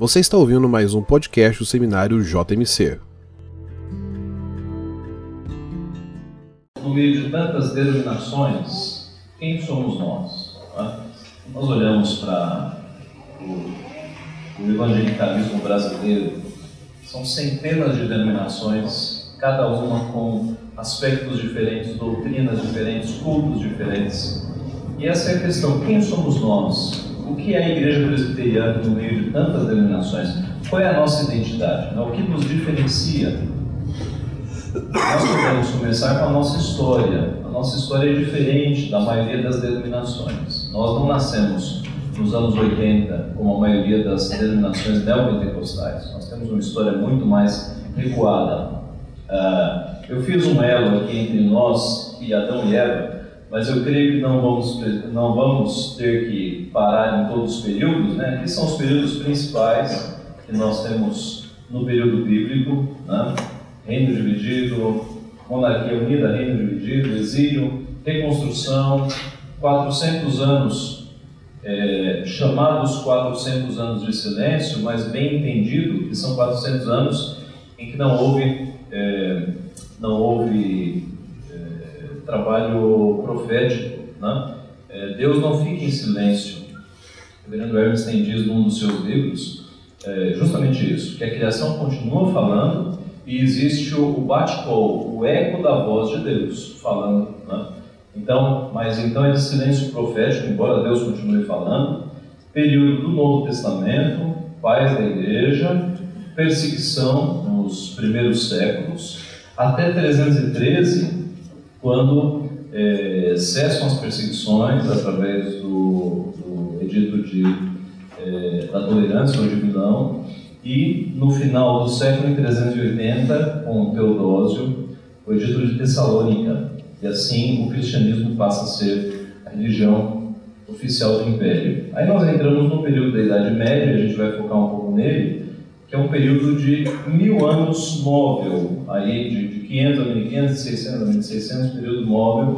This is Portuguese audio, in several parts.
Você está ouvindo mais um podcast do Seminário JMC. No meio de tantas denominações, quem somos nós? Nós olhamos para o, o evangelicalismo brasileiro, são centenas de denominações, cada uma com aspectos diferentes, doutrinas diferentes, cultos diferentes. E essa é a questão: quem somos nós? O que é a igreja presbiteriana no meio de tantas denominações? Qual é a nossa identidade? O que nos diferencia? Nós podemos começar com a nossa história. A nossa história é diferente da maioria das denominações. Nós não nascemos nos anos 80, como a maioria das denominações neopentecostais. Nós temos uma história muito mais recuada. Uh, eu fiz um elo aqui entre nós e Adão e Eva, mas eu creio que não vamos, não vamos ter que parar em todos os períodos, né? Aqui são os períodos principais que nós temos no período bíblico, né? Reino dividido, monarquia unida, reino dividido, exílio, reconstrução, 400 anos, é, chamados 400 anos de silêncio, mas bem entendido que são 400 anos em que não houve, é, não houve trabalho profético. Né? É, Deus não fica em silêncio. O Hermes tem diz num dos seus livros é, justamente isso, que a criação continua falando e existe o, o bate-call, o eco da voz de Deus falando. Né? Então, mas então é de silêncio profético, embora Deus continue falando. Período do Novo Testamento, paz da igreja, perseguição nos primeiros séculos, até 313 quando é, cessam as perseguições através do, do edito de, é, da tolerância ou de Milão, e no final do século 380, com Teodósio, o edito de Tessalônica, e assim o cristianismo passa a ser a religião oficial do Império. Aí nós entramos no período da Idade Média, a gente vai focar um pouco nele, que é um período de mil anos móvel, aí de, de 500 a 1500, 600 a 1600, período móvel.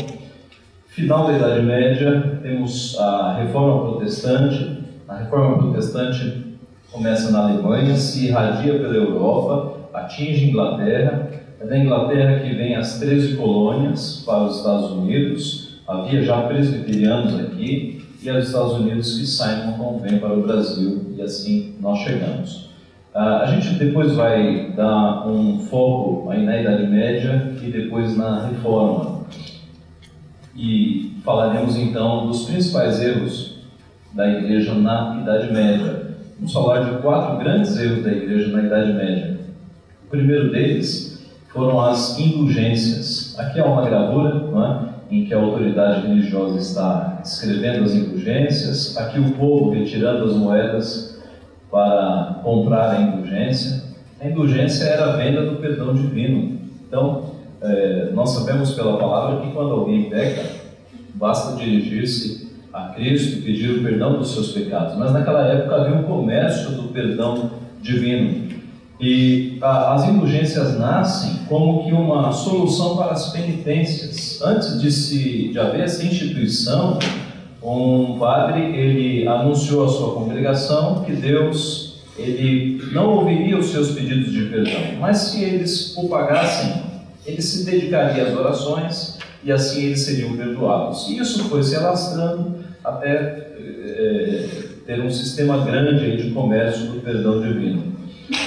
Final da Idade Média, temos a Reforma Protestante. A Reforma Protestante começa na Alemanha, se irradia pela Europa, atinge Inglaterra. É da Inglaterra que vem as 13 colônias para os Estados Unidos. Havia já presbiterianos aqui, e é os Estados Unidos que saem no vem para o Brasil, e assim nós chegamos. Uh, a gente depois vai dar um foco aí na Idade Média e depois na Reforma. E falaremos então dos principais erros da Igreja na Idade Média. Vamos falar de quatro grandes erros da Igreja na Idade Média. O primeiro deles foram as indulgências. Aqui há uma gravura é? em que a autoridade religiosa está escrevendo as indulgências, aqui o povo retirando as moedas para comprar a indulgência. A indulgência era a venda do perdão divino. Então, é, nós sabemos pela palavra que quando alguém peca, basta dirigir-se a Cristo e pedir o perdão dos seus pecados. Mas naquela época havia um comércio do perdão divino. E a, as indulgências nascem como que uma solução para as penitências. Antes de, se, de haver essa instituição, um padre ele anunciou à sua congregação que Deus ele não ouviria os seus pedidos de perdão, mas se eles o pagassem, ele se dedicaria às orações e assim eles seriam perdoados. E isso foi se alastrando até é, ter um sistema grande de comércio do perdão divino.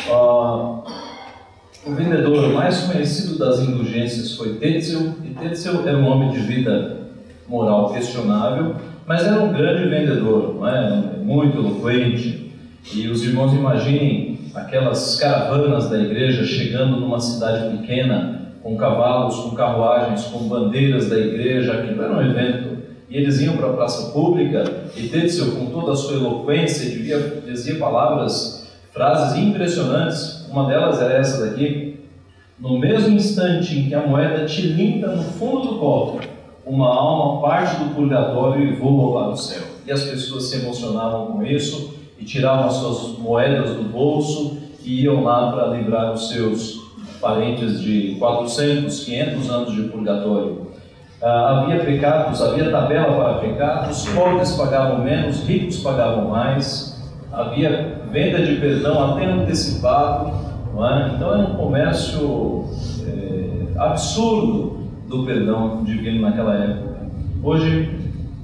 Ah, o vendedor mais conhecido das indulgências foi Tetzel, e Tetzel era um homem de vida moral questionável, mas era um grande vendedor, não é? muito eloquente. E os irmãos imaginem aquelas caravanas da igreja chegando numa cidade pequena, com cavalos, com carruagens, com bandeiras da igreja, aquilo era um evento. E eles iam para a praça pública e Tetzel, com toda a sua eloquência, dizia, dizia palavras, frases impressionantes. Uma delas era essa daqui: No mesmo instante em que a moeda tilinta no fundo do cofre, uma alma parte do purgatório e voa para o céu. E as pessoas se emocionavam com isso e tiravam as suas moedas do bolso e iam lá para livrar os seus parentes de 400, 500 anos de purgatório. Ah, havia pecados, havia tabela para pecados, pobres pagavam menos, ricos pagavam mais. havia venda de perdão até antecipado, é? então era um comércio é, absurdo do perdão divino naquela época. Hoje,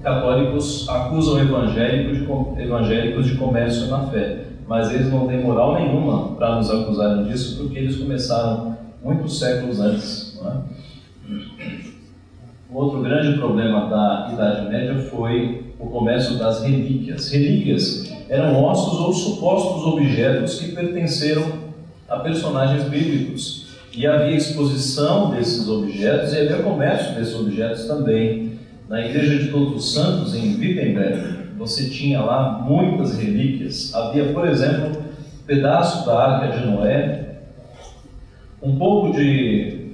católicos acusam evangélicos de, evangélicos de comércio na fé, mas eles não têm moral nenhuma para nos acusarem disso, porque eles começaram muitos séculos antes. É? Outro grande problema da Idade Média foi o comércio das relíquias. Relíquias eram ossos ou supostos objetos que pertenceram a personagens bíblicos. E havia exposição desses objetos e havia comércio desses objetos também. Na Igreja de Todos os Santos, em Wittenberg, você tinha lá muitas relíquias. Havia, por exemplo, um pedaço da Arca de Noé, um pouco de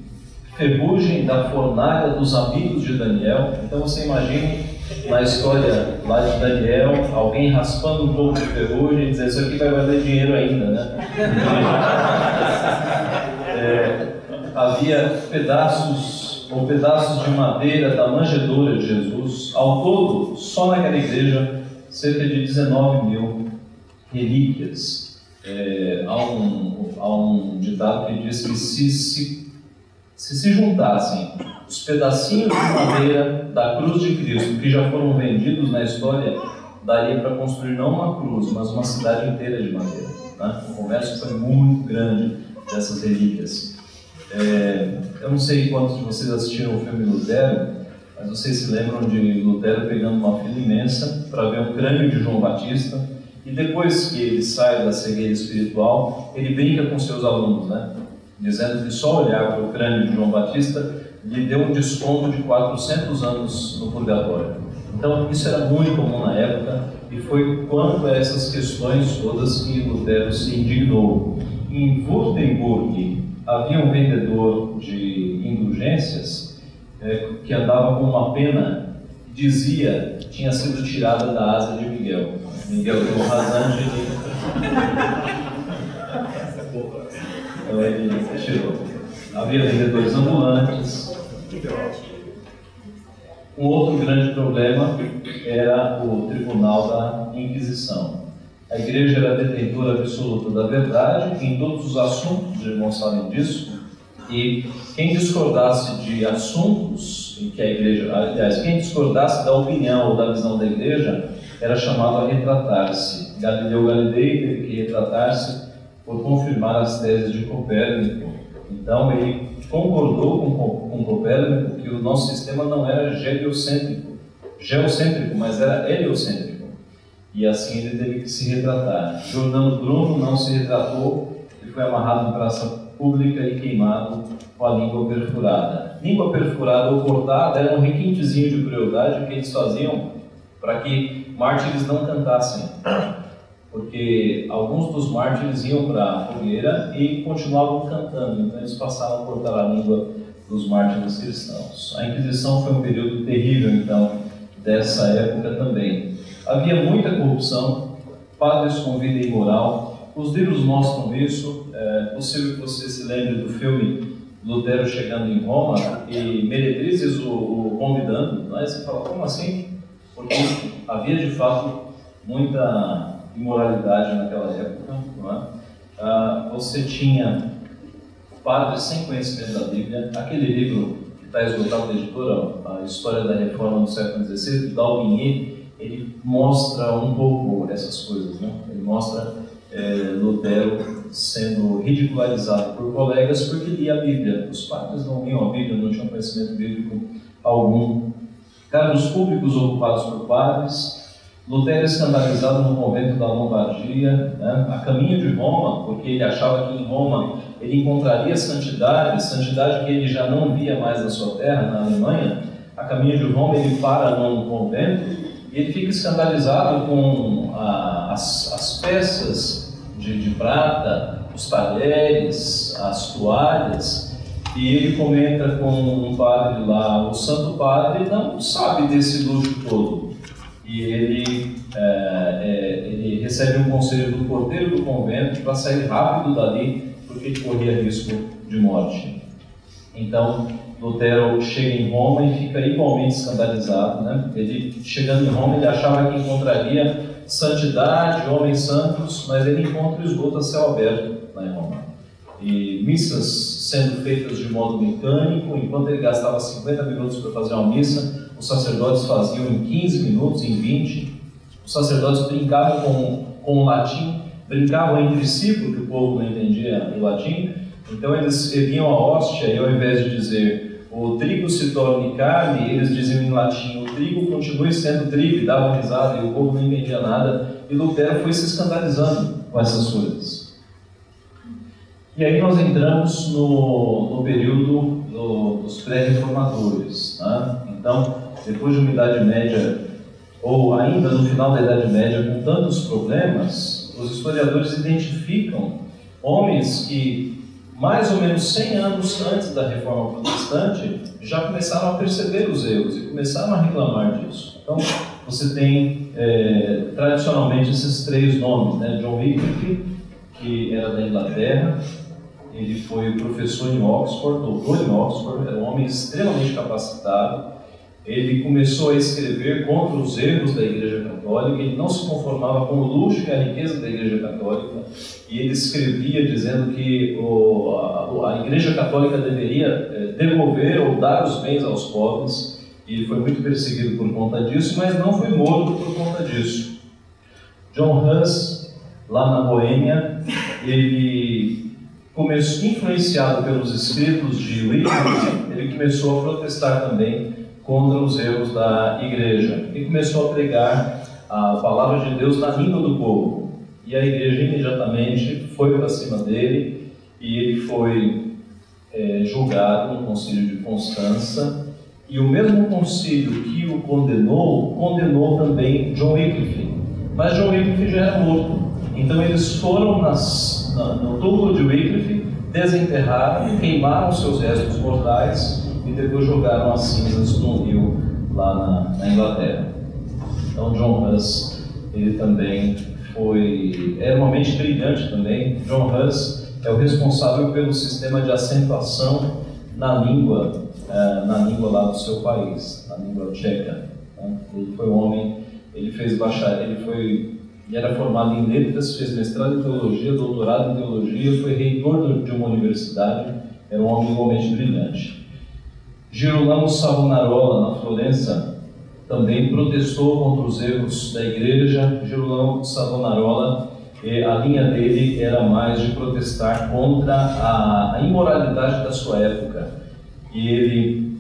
ferrugem da fornalha dos amigos de Daniel. Então você imagine na história lá de Daniel, alguém raspando um pouco de ferrugem e dizendo isso aqui vai valer dinheiro ainda, né? é, havia pedaços ou pedaços de madeira da manjedoura de Jesus. Ao todo, só naquela igreja, cerca de 19 mil relíquias. É, há, um, há um ditado que diz que se, se, se se juntassem os pedacinhos de madeira da cruz de Cristo que já foram vendidos na história, daria para construir não uma cruz, mas uma cidade inteira de madeira. Né? O comércio foi muito grande dessas relíquias. É, eu não sei quantos de vocês assistiram o filme Lutero, mas vocês se lembram de Lutero pegando uma fila imensa para ver o crânio de João Batista e depois que ele sai da cegueira espiritual, ele brinca com seus alunos, né? dizendo que só olhar para o crânio de João Batista lhe deu um desconto de 400 anos no purgatório. Então, isso era muito comum na época e foi quanto a essas questões todas que Lutero se indignou. Em Württemberg havia um vendedor de indulgências é, que andava com uma pena e dizia que tinha sido tirada da asa de Miguel. Miguel deu um rasante e então ele tirou. Havia vendedores ambulantes, um outro grande problema era o tribunal da Inquisição. A igreja era detentora absoluta da verdade em todos os assuntos, os irmãos sabem disso, e quem discordasse de assuntos em que a igreja, aliás, quem discordasse da opinião ou da visão da igreja, era chamado a retratar-se. Galileu Galilei teve que retratar-se por confirmar as teses de Copérnico. Então ele concordou com, com Copérnico que o nosso sistema não era geocêntrico, geocêntrico, mas era heliocêntrico. E assim ele teve que se retratar. Jordano Bruno não se retratou e foi amarrado em praça pública e queimado com a língua perfurada. Língua perfurada ou cortada era um requintezinho de crueldade que eles faziam para que mártires não cantassem porque alguns dos mártires iam para a fogueira e continuavam cantando, então eles passaram a cortar a língua dos mártires cristãos. A Inquisição foi um período terrível, então, dessa época também. Havia muita corrupção, padres com vida imoral, os livros mostram isso, é possível que você se lembre do filme Lutero chegando em Roma e Meretrizes o, o convidando, né? você fala, como assim? Porque havia de fato muita imoralidade naquela época. É? Ah, você tinha padres sem conhecimento da Bíblia, aquele livro que está esgotado da editora, a História da Reforma do século XVI, do Dalbinier, ele mostra um pouco essas coisas. Né? Ele mostra é, Lutero sendo ridicularizado por colegas porque lia a Bíblia. Os padres não liam a Bíblia, não tinham conhecimento bíblico algum. Cargos públicos ocupados por padres, Lutero escandalizado no convento da Lombardia, né, a caminho de Roma, porque ele achava que em Roma ele encontraria santidade, santidade que ele já não via mais na sua terra, na Alemanha. A caminho de Roma ele para num convento ele fica escandalizado com a, as, as, peças de, de prata, os talheres, as toalhas, e ele comenta com um padre lá, o santo padre não sabe desse luxo todo e ele, é, é, ele recebe um conselho do porteiro do convento para sair rápido dali, porque corria risco de morte. Então, Lutero chega em Roma e fica igualmente escandalizado. Né? Ele, chegando em Roma, ele achava que encontraria santidade, homens santos, mas ele encontra o esgoto a céu aberto lá em Roma. E missas sendo feitas de modo mecânico, enquanto ele gastava 50 minutos para fazer uma missa, os sacerdotes faziam em 15 minutos, em 20. Os sacerdotes brincavam com, com o latim, brincavam entre si, porque o povo não entendia o latim, então eles erguiam a hóstia e ao invés de dizer o trigo se torne carne, eles diziam em latim o trigo continue sendo trigo e davam risada e o povo não entendia nada. E Lutero foi se escandalizando com essas coisas. E aí nós entramos no, no período do, dos pré-reformadores. Né? Então, depois de uma Idade Média, ou ainda no final da Idade Média, com tantos problemas, os historiadores identificam homens que mais ou menos 100 anos antes da reforma protestante, já começaram a perceber os erros e começaram a reclamar disso. Então, você tem é, tradicionalmente esses três nomes, né? John Wycliffe, que era da Inglaterra, ele foi professor em Oxford, doutor em Oxford, era um homem extremamente capacitado, ele começou a escrever contra os erros da Igreja Católica, ele não se conformava com o luxo e a riqueza da Igreja Católica, e ele escrevia dizendo que o, a, a, Igreja Católica deveria é, devolver ou dar os bens aos pobres, e foi muito perseguido por conta disso, mas não foi morto por conta disso. John Hus, lá na Boêmia, ele começou, influenciado pelos escritos de Wycliffe, ele começou a protestar também contra os erros da igreja e começou a pregar a palavra de Deus na língua do povo. E a igreja imediatamente foi para cima dele e ele foi é, julgado no concílio de Constança. E o mesmo concílio que o condenou, condenou também John Wycliffe. Mas John Wycliffe já era morto. Então eles foram nas, na, no túmulo de Wycliffe, desenterraram, queimaram seus restos mortais e depois jogaram as cinzas no rio lá na, na Inglaterra. Então John Hus, ele também foi, era uma mente brilhante também. John Hus é o responsável pelo sistema de acentuação na língua, uh, na língua lá do seu país, na língua tcheca. Né? Ele foi um homem, ele fez bacharel, ele foi ele era formado em letras, fez mestrado em teologia, doutorado em teologia, foi reitor de uma universidade, era um homem igualmente brilhante. Girolamo Savonarola, na Florença, também protestou contra os erros da igreja. Girolamo Savonarola, a linha dele era mais de protestar contra a, imoralidade da sua época. E ele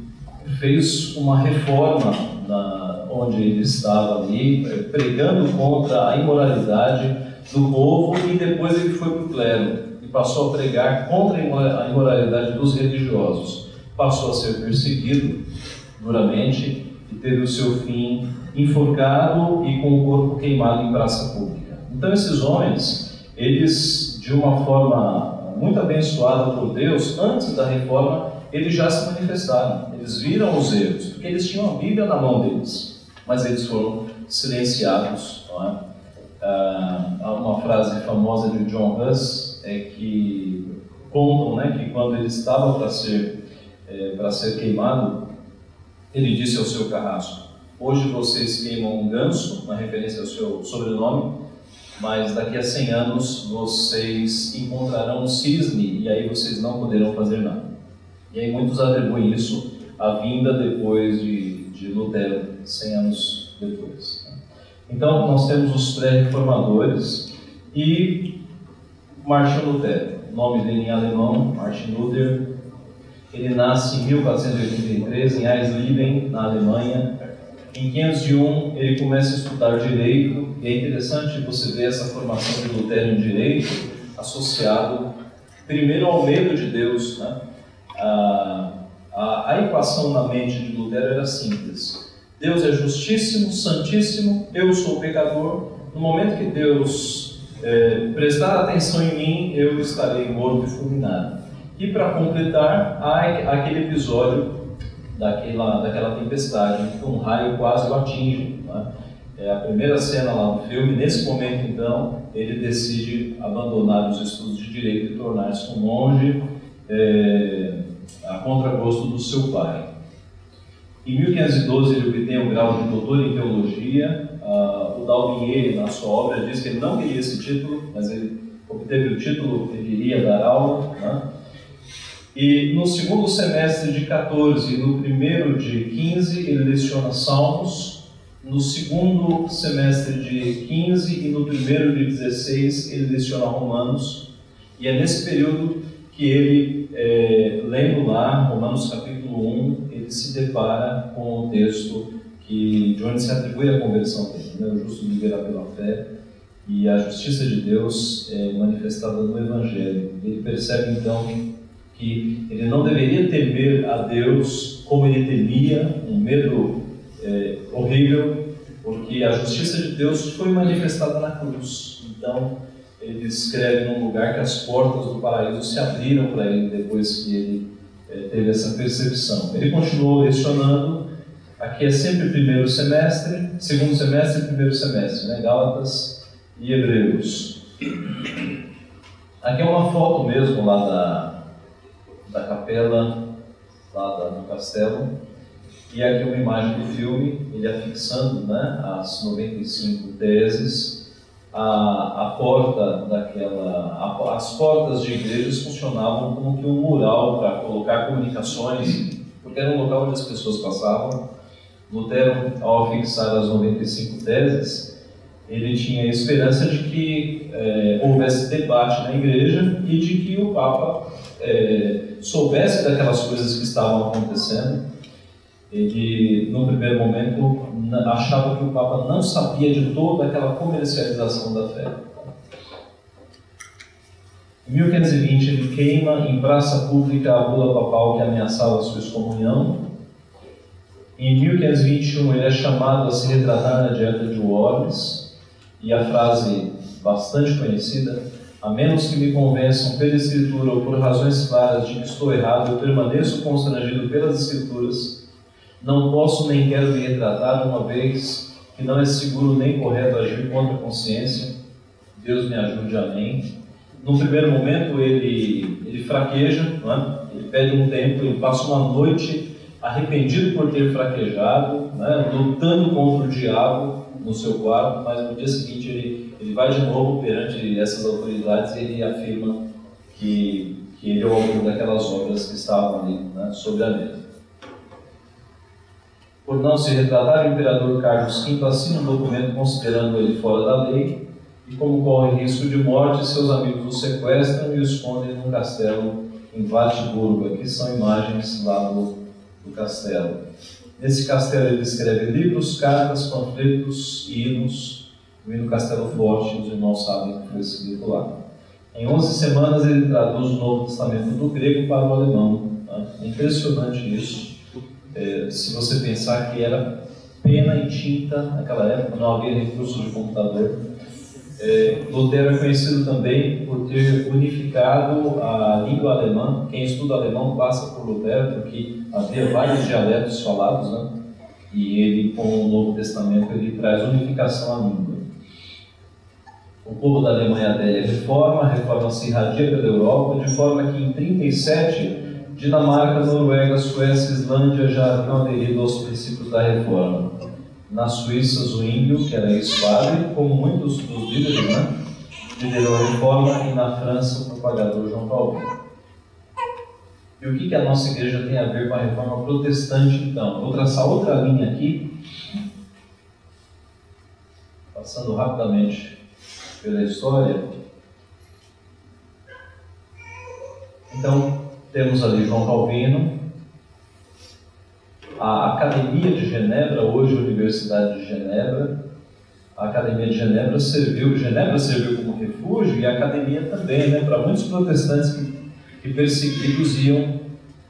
fez uma reforma na, onde ele estava ali, pregando contra a imoralidade do povo, e depois ele foi para o clero e passou a pregar contra a imoralidade dos religiosos passou a ser perseguido duramente e teve o seu fim enforcado e com o corpo queimado em praça pública. Então esses homens, eles de uma forma muito abençoada por Deus, antes da reforma, eles já se manifestaram, eles viram os erros, porque eles tinham a Bíblia na mão deles, mas eles foram silenciados. Não é? Ah, uma frase famosa de John Huss é que contam né, que quando ele estava para ser é, para ser queimado, ele disse ao seu carrasco: Hoje vocês queimam um ganso, uma referência ao seu sobrenome, mas daqui a 100 anos vocês encontrarão um cisne e aí vocês não poderão fazer nada. E aí muitos atribuem isso à vinda depois de, de Lutero, 100 anos depois. Então nós temos os pré-reformadores e Martin Lutero, nome dele em alemão, Martin Luther, ele nasce em 1483 em Eisleben, na Alemanha. Em 501 ele começa a estudar direito e é interessante você ver essa formação de Lutero em direito associado primeiro ao medo de Deus. Né? A, a, a equação na mente de Lutero era simples. Deus é justíssimo, santíssimo, eu sou pecador. No momento que Deus é, prestar atenção em mim, eu estarei morto e fulminado. E para completar, há aquele episódio daquela, daquela tempestade, que um raio quase o atinge. Né? É a primeira cena lá do filme. Nesse momento, então, ele decide abandonar os estudos de direito e tornar-se um monge. É, a contragosto do seu pai. Em 1512 ele obtém o grau de doutor em teologia. Uh, o Dalbinier, na sua obra, diz que ele não queria esse título, mas ele obteve o título, ele iria dar aula. Né? E no segundo semestre de 14 e no primeiro de 15 ele leciona Salmos. No segundo semestre de 15 e no primeiro de 16 ele leciona Romanos. E é nesse período que ele, é, lendo lá, Romanos capítulo 1, ele se depara com o texto que, de onde se atribui a conversão dele. Né? O justo viverá pela fé e a justiça de Deus é manifestada no Evangelho. Ele percebe então que ele não deveria temer a Deus como ele temia, um medo é, horrível, porque a justiça de Deus foi manifestada na cruz. Então, ele escreve num lugar que as portas do paraíso se abriram para ele depois que ele é, teve essa percepção. Ele continuou lecionando, aqui é sempre primeiro semestre, segundo semestre e primeiro semestre, né? Gálatas e Hebreus. Aqui é uma foto mesmo lá da, da capela, lá do castelo, e aqui é uma imagem do filme, ele afixando né, as 95 teses a, a porta daquela. A, as portas de igrejas funcionavam como que um mural para colocar comunicações, porque era um local onde as pessoas passavam. Lutero, ao fixar as 95 teses, ele tinha a esperança de que é, houvesse debate na igreja e de que o Papa é, soubesse daquelas coisas que estavam acontecendo ele, no primeiro momento, achava que o Papa não sabia de toda aquela comercialização da fé. Em 1520, ele queima em praça pública a bula papal que ameaçava a sua excomunhão. Em 1521, ele é chamado a se retratar na dieta de Worms, e a frase bastante conhecida, a menos que me convençam pela Escritura ou por razões claras de que estou errado, eu permaneço constrangido pelas Escrituras não posso nem quero me retratar, uma vez que não é seguro nem correto agir contra a consciência. Deus me ajude, amém. No primeiro momento, ele, ele fraqueja, é? ele pede um tempo, ele passa uma noite arrependido por ter fraquejado, é? lutando contra o diabo no seu quarto, mas no dia seguinte ele, ele vai de novo perante essas autoridades e ele afirma que, que ele é o autor daquelas obras que estavam ali né? sobre a mesa. Por não se retratar, o imperador Carlos V assina um documento considerando ele fora da lei e, como corre risco de morte, seus amigos o sequestram e o escondem num castelo em Wartburg. Aqui são imagens lá do, do castelo. Nesse castelo ele escreve livros, cartas, panfletos e hinos. O hino Castelo Forte, os irmãos sabem que foi escrito lá. Em 11 semanas ele traduz o Novo Testamento do grego para o alemão. É impressionante isso. É, se você pensar que era pena e tinta naquela época, não havia recursos de computador. É, Lutero é conhecido também por ter unificado a língua alemã. Quem estuda alemão passa por Lutero, porque havia vários dialetos falados, né? e ele, com o Novo Testamento, ele traz unificação à língua. O povo da Alemanha adere à reforma, a reforma se irradia pela Europa, de forma que em 37 Dinamarca, Noruega, Suécia e Islândia já haviam aderido aos princípios da reforma. Na Suíça, Zwinglio, que era ex-padre, como muitos dos líderes, né, liderou a reforma, e na França, o propagador João Calvino. E o que, que a nossa igreja tem a ver com a reforma protestante, então? Vou traçar outra linha aqui, passando rapidamente pela história. Então, temos ali João Calvino, a Academia de Genebra, hoje Universidade de Genebra. A Academia de Genebra serviu, Genebra serviu como refúgio e a Academia também, né, para muitos protestantes que, que perseguidos iam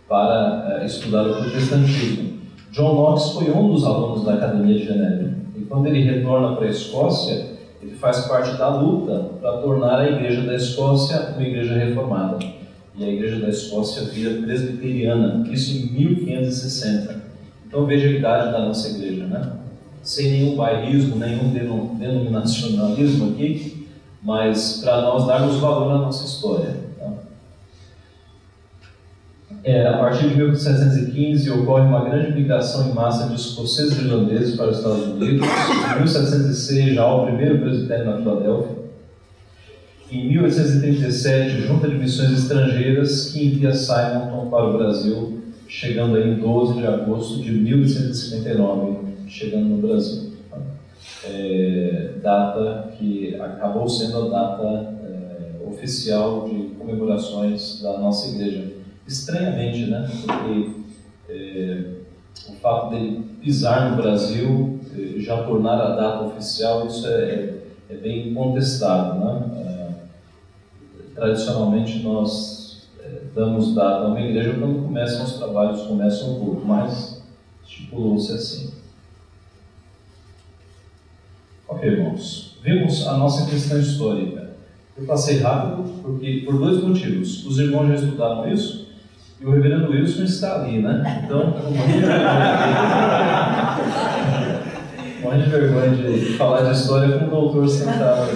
para uh, estudar o protestantismo. John Knox foi um dos alunos da Academia de Genebra e quando ele retorna para a Escócia, ele faz parte da luta para tornar a Igreja da Escócia uma igreja reformada e a igreja da Escócia vira presbiteriana, isso em 1560. Então veja a idade da nossa igreja, né? Sem nenhum bairrismo, nenhum denominacionalismo aqui, mas para nós darmos valor à nossa história. Tá? é, a partir de 1715 ocorre uma grande migração em massa de escoceses e irlandeses para os Estados Unidos. Em 1706 já há o primeiro presbitério na Filadélfia. Em 1837, junta de missões estrangeiras que envia Simonton para o Brasil, chegando aí em 12 de agosto de 1859, chegando no Brasil. É, data que acabou sendo a data é, oficial de comemorações da nossa igreja estranhamente, né? Porque é, o fato dele pisar no Brasil, é, já tornar a data oficial, isso é, é bem contestado, né? É, tradicionalmente nós é, damos data a uma igreja quando começam os trabalhos, começam o culto, mas estipulou-se assim. Ok, irmãos. Vimos a nossa questão histórica. Eu passei rápido porque por dois motivos. Os irmãos já estudaram isso e o reverendo Wilson está ali, né? Então, morre de vergonha de falar de história com o doutor sentado.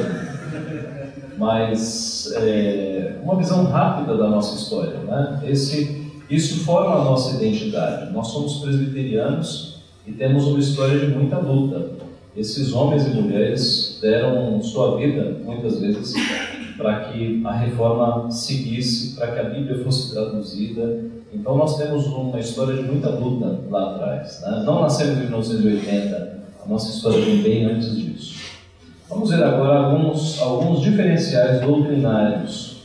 Mas, é, uma visão rápida da nossa história, né? Esse, isso forma a nossa identidade. Nós somos presbiterianos e temos uma história de muita luta. Esses homens e mulheres deram sua vida, muitas vezes, para que a reforma seguisse, para que a Bíblia fosse traduzida. Então nós temos uma história de muita luta lá atrás. Né? Não nascemos em 1980, a nossa história vem bem antes disso. Vamos ver agora alguns, alguns diferenciais doutrinários.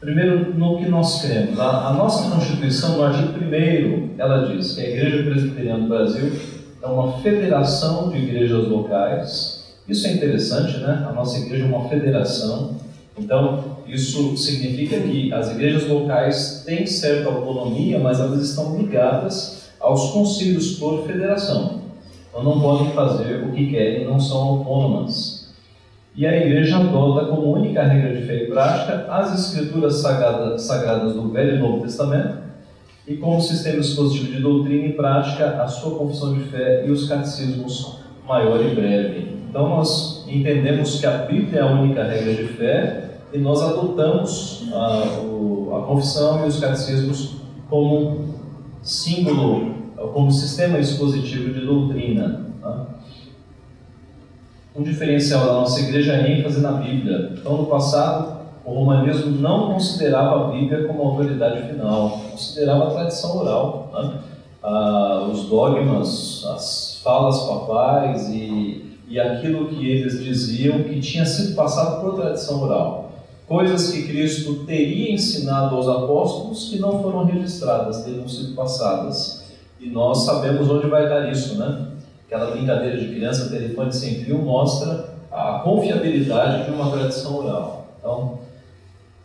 Primeiro, no que nós cremos. A, a nossa Constituição, no artigo 1 ela diz que a Igreja Presbiteriana do Brasil é uma federação de igrejas locais isso é interessante, né? A nossa igreja é uma federação, então isso significa que as igrejas locais têm certa autonomia, mas elas estão ligadas aos concílios por federação. Então não podem fazer o que querem, não são autônomas. E a igreja adota como única regra de fé e prática as escrituras sagradas, sagradas do Velho e Novo Testamento e como sistema expositivo de doutrina e prática a sua confissão de fé e os catecismos maior e breve. Então nós entendemos que a Bíblia é a única regra de fé e nós adotamos a, o, a confissão e os catecismos como símbolo, como sistema expositivo de doutrina. Tá? Um diferencial da nossa igreja é ênfase na Bíblia. Então, no passado, o romanismo não considerava a Bíblia como autoridade final, considerava a tradição oral, né? ah, os dogmas, as falas papais e e aquilo que eles diziam que tinha sido passado por tradição oral. Coisas que Cristo teria ensinado aos apóstolos que não foram registradas, teriam sido passadas. E nós sabemos onde vai dar isso, né? Aquela brincadeira de criança, telefone sem fio, mostra a confiabilidade de uma tradição oral. Então,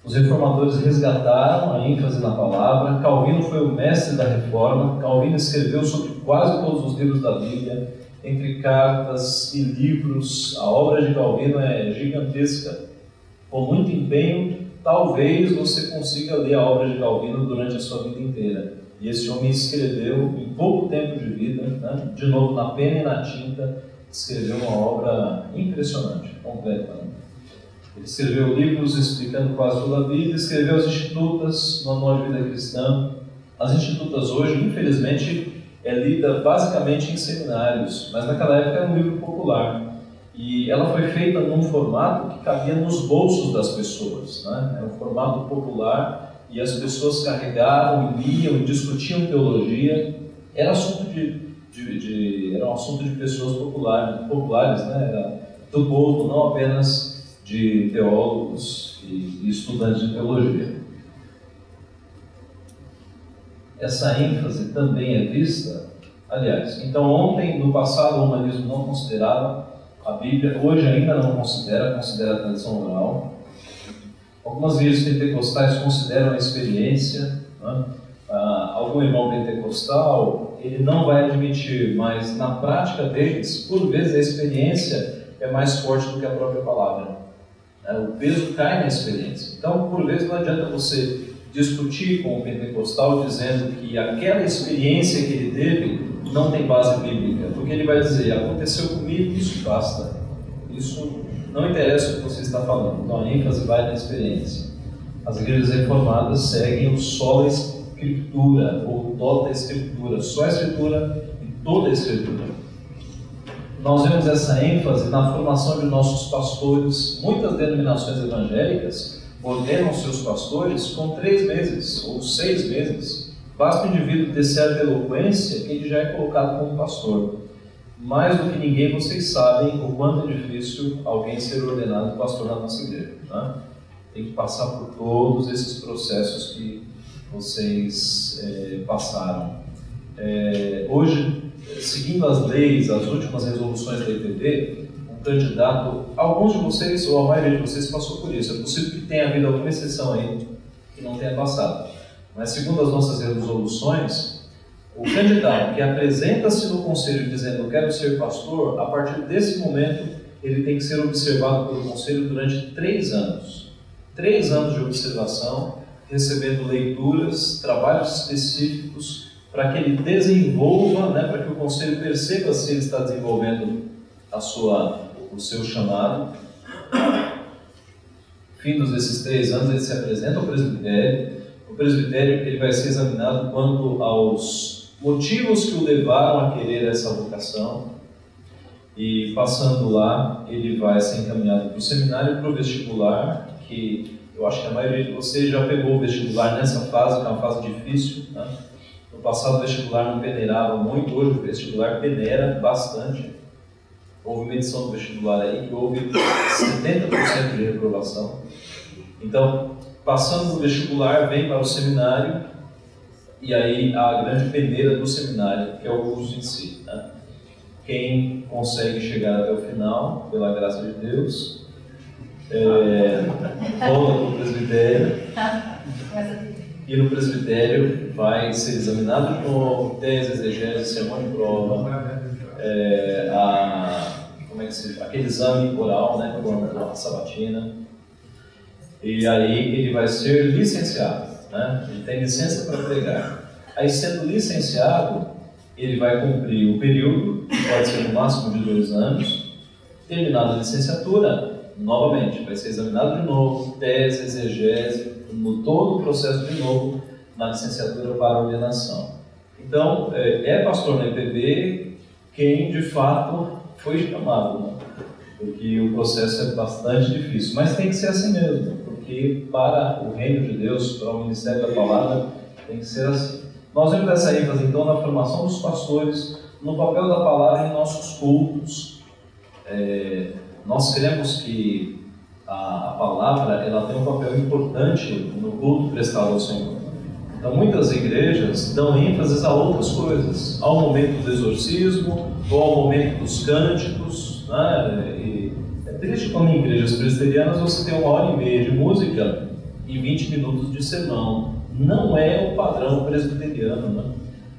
os reformadores resgataram a ênfase na palavra. Calvino foi o mestre da reforma. Calvino escreveu sobre quase todos os livros da Bíblia entre cartas e livros. A obra de Calvino é gigantesca. Com muito empenho, talvez você consiga ler a obra de Calvino durante a sua vida inteira. E esse homem escreveu, em pouco tempo de vida, né? de novo na pena e na tinta, escreveu uma obra impressionante, completa. Né? Ele escreveu livros explicando quase toda a Bíblia, escreveu as Institutas, Manual de Vida Cristã. As Institutas hoje, infelizmente, é lida basicamente em seminários, mas naquela época era um livro popular. E ela foi feita num formato que cabia nos bolsos das pessoas. Né? Era um formato popular e as pessoas carregavam, liam, discutiam teologia. Era assunto de, de, de era um assunto de pessoas populares, populares né? Era do povo, não apenas de teólogos e, e estudantes de teologia essa ênfase também é vista. Aliás, então ontem, no passado, o humanismo não considerava a Bíblia, hoje ainda não considera, considera a tradição oral. Algumas vezes pentecostais consideram a experiência. Né? Ah, algum irmão pentecostal, ele não vai admitir, mas na prática deles, por vezes a experiência é mais forte do que a própria palavra. Né? O peso cai na experiência. Então, por vezes, não adianta você discutir com o pentecostal dizendo que aquela experiência que ele teve não tem base bíblica, porque ele vai dizer: aconteceu comigo, isso basta. Isso não interessa o que você está falando, então a ênfase vai na experiência. As igrejas reformadas seguem o solo escritura, ou toda escritura, só a escritura e toda a escritura. Nós vemos essa ênfase na formação de nossos pastores. Muitas denominações evangélicas ordenam seus pastores com três meses ou seis meses. Basta o indivíduo ter certa eloquência que ele já é colocado como pastor. Mais do que ninguém, vocês sabem o quanto é difícil alguém ser ordenado pastor na nossa igreja. Né? Tem que passar por todos esses processos que vocês é, passaram. É, hoje, seguindo as leis, as últimas resoluções da IPD, candidato, alguns de vocês, ou a maioria de vocês, passou por isso. É possível que tenha havido alguma exceção aí que não tenha passado. Mas, segundo as nossas resoluções, o candidato que apresenta-se no conselho dizendo eu quero ser pastor, a partir desse momento ele tem que ser observado pelo conselho durante três anos. Três anos de observação, recebendo leituras, trabalhos específicos para que ele desenvolva, né, para que o conselho perceba se ele está desenvolvendo a sua, o seu chamado. Findos esses três anos, ele se apresenta ao presbitério. O presbitério ele vai ser examinado quanto aos motivos que o levaram a querer essa vocação. E passando lá, ele vai ser encaminhado para o seminário, para o vestibular, que eu acho que a maioria de vocês já pegou o vestibular nessa fase, que é uma fase difícil. Né? No passado o vestibular não peneirava muito, hoje o vestibular peneira bastante. Houve uma edição do vestibular aí que houve 70% de reprovação. Então, passando no vestibular, vem para o seminário e aí a grande peneira do seminário, que é o curso em si. Né? Quem consegue chegar até o final, pela graça de Deus, é, volta para o presbitério e no presbitério vai ser examinado com tese, exegese, sermão de prova, é, a, como é que se, aquele exame oral, né, com a sabatina, e aí ele vai ser licenciado, né, ele tem licença para pregar. Aí sendo licenciado, ele vai cumprir o período, que pode ser no máximo de dois anos, terminada a licenciatura, novamente, vai ser examinado de novo, tese, exegese, todo o processo de novo na licenciatura para ordenação. Então, é, é pastor na IPB quem de fato foi chamado, né? porque o processo é bastante difícil, mas tem que ser assim mesmo, porque para o reino de Deus, para o ministério da palavra, tem que ser assim. Nós vemos essa ênfase então na formação dos pastores, no papel da palavra em nossos cultos. É, nós cremos que a, a, palavra ela tem um papel importante no culto prestado ao Senhor. Então, muitas igrejas dão ênfase a outras coisas, ao momento do exorcismo, ou ao momento dos cânticos. Né? E é triste quando em igrejas presbiterianas você tem uma hora e meia de música e 20 minutos de sermão. Não é o padrão presbiteriano. Né?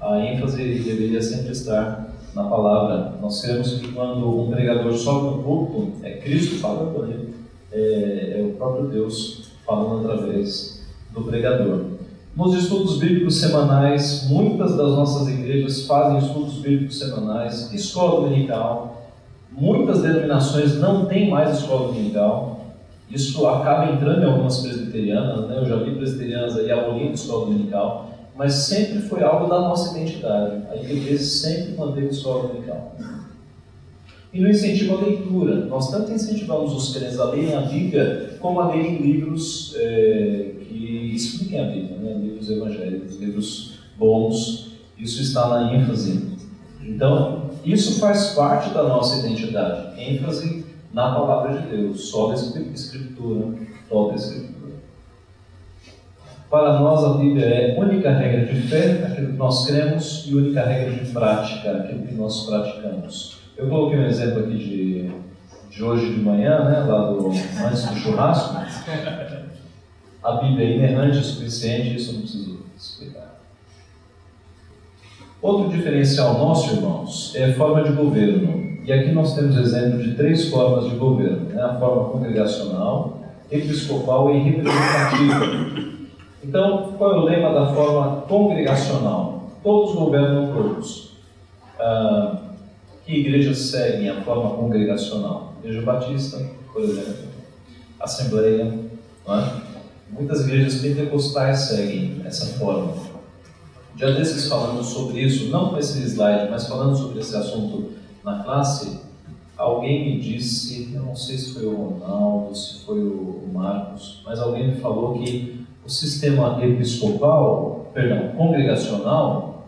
A ênfase deveria sempre estar na palavra. Nós queremos que quando um pregador sobe no púlpito, é Cristo falando ali, é, é o próprio Deus falando através do pregador. Nos estudos bíblicos semanais, muitas das nossas igrejas fazem estudos bíblicos semanais, escola dominical. Muitas denominações não têm mais escola dominical. Isso acaba entrando em algumas presbiterianas, né? eu já vi presbiterianas aí abolindo escola dominical mas sempre foi algo da nossa identidade. A igreja sempre manteve escola dominical. E no incentivo à leitura, nós tanto incentivamos os crentes a lerem a Bíblia, como a lerem livros é, que expliquem a Bíblia, né? livros evangélicos, livros bons. Isso está na ênfase. Então, isso faz parte da nossa identidade. ênfase na palavra de Deus, só da Escritura, toda a Escritura. Para nós, a Bíblia é única regra de fé, aquilo que nós cremos, e única regra de prática, aquilo que nós praticamos. Eu coloquei um exemplo aqui de, de hoje de manhã, né, lá do, antes do churrasco. A Bíblia é inerrante o suficiente, isso não preciso explicar. Outro diferencial nosso, irmãos, é a forma de governo. E aqui nós temos exemplo de três formas de governo: né? a forma congregacional, episcopal e representativa. Então, qual é o lema da forma congregacional? Todos governam todos. Ah, que igrejas seguem a forma congregacional? Igreja Batista, por exemplo, Assembleia, é? Muitas igrejas pentecostais seguem essa forma. Já desses falando sobre isso, não com esse slide, mas falando sobre esse assunto na classe, alguém me disse, eu não sei se foi o Ronaldo, se foi o Marcos, mas alguém me falou que o sistema episcopal, perdão, congregacional,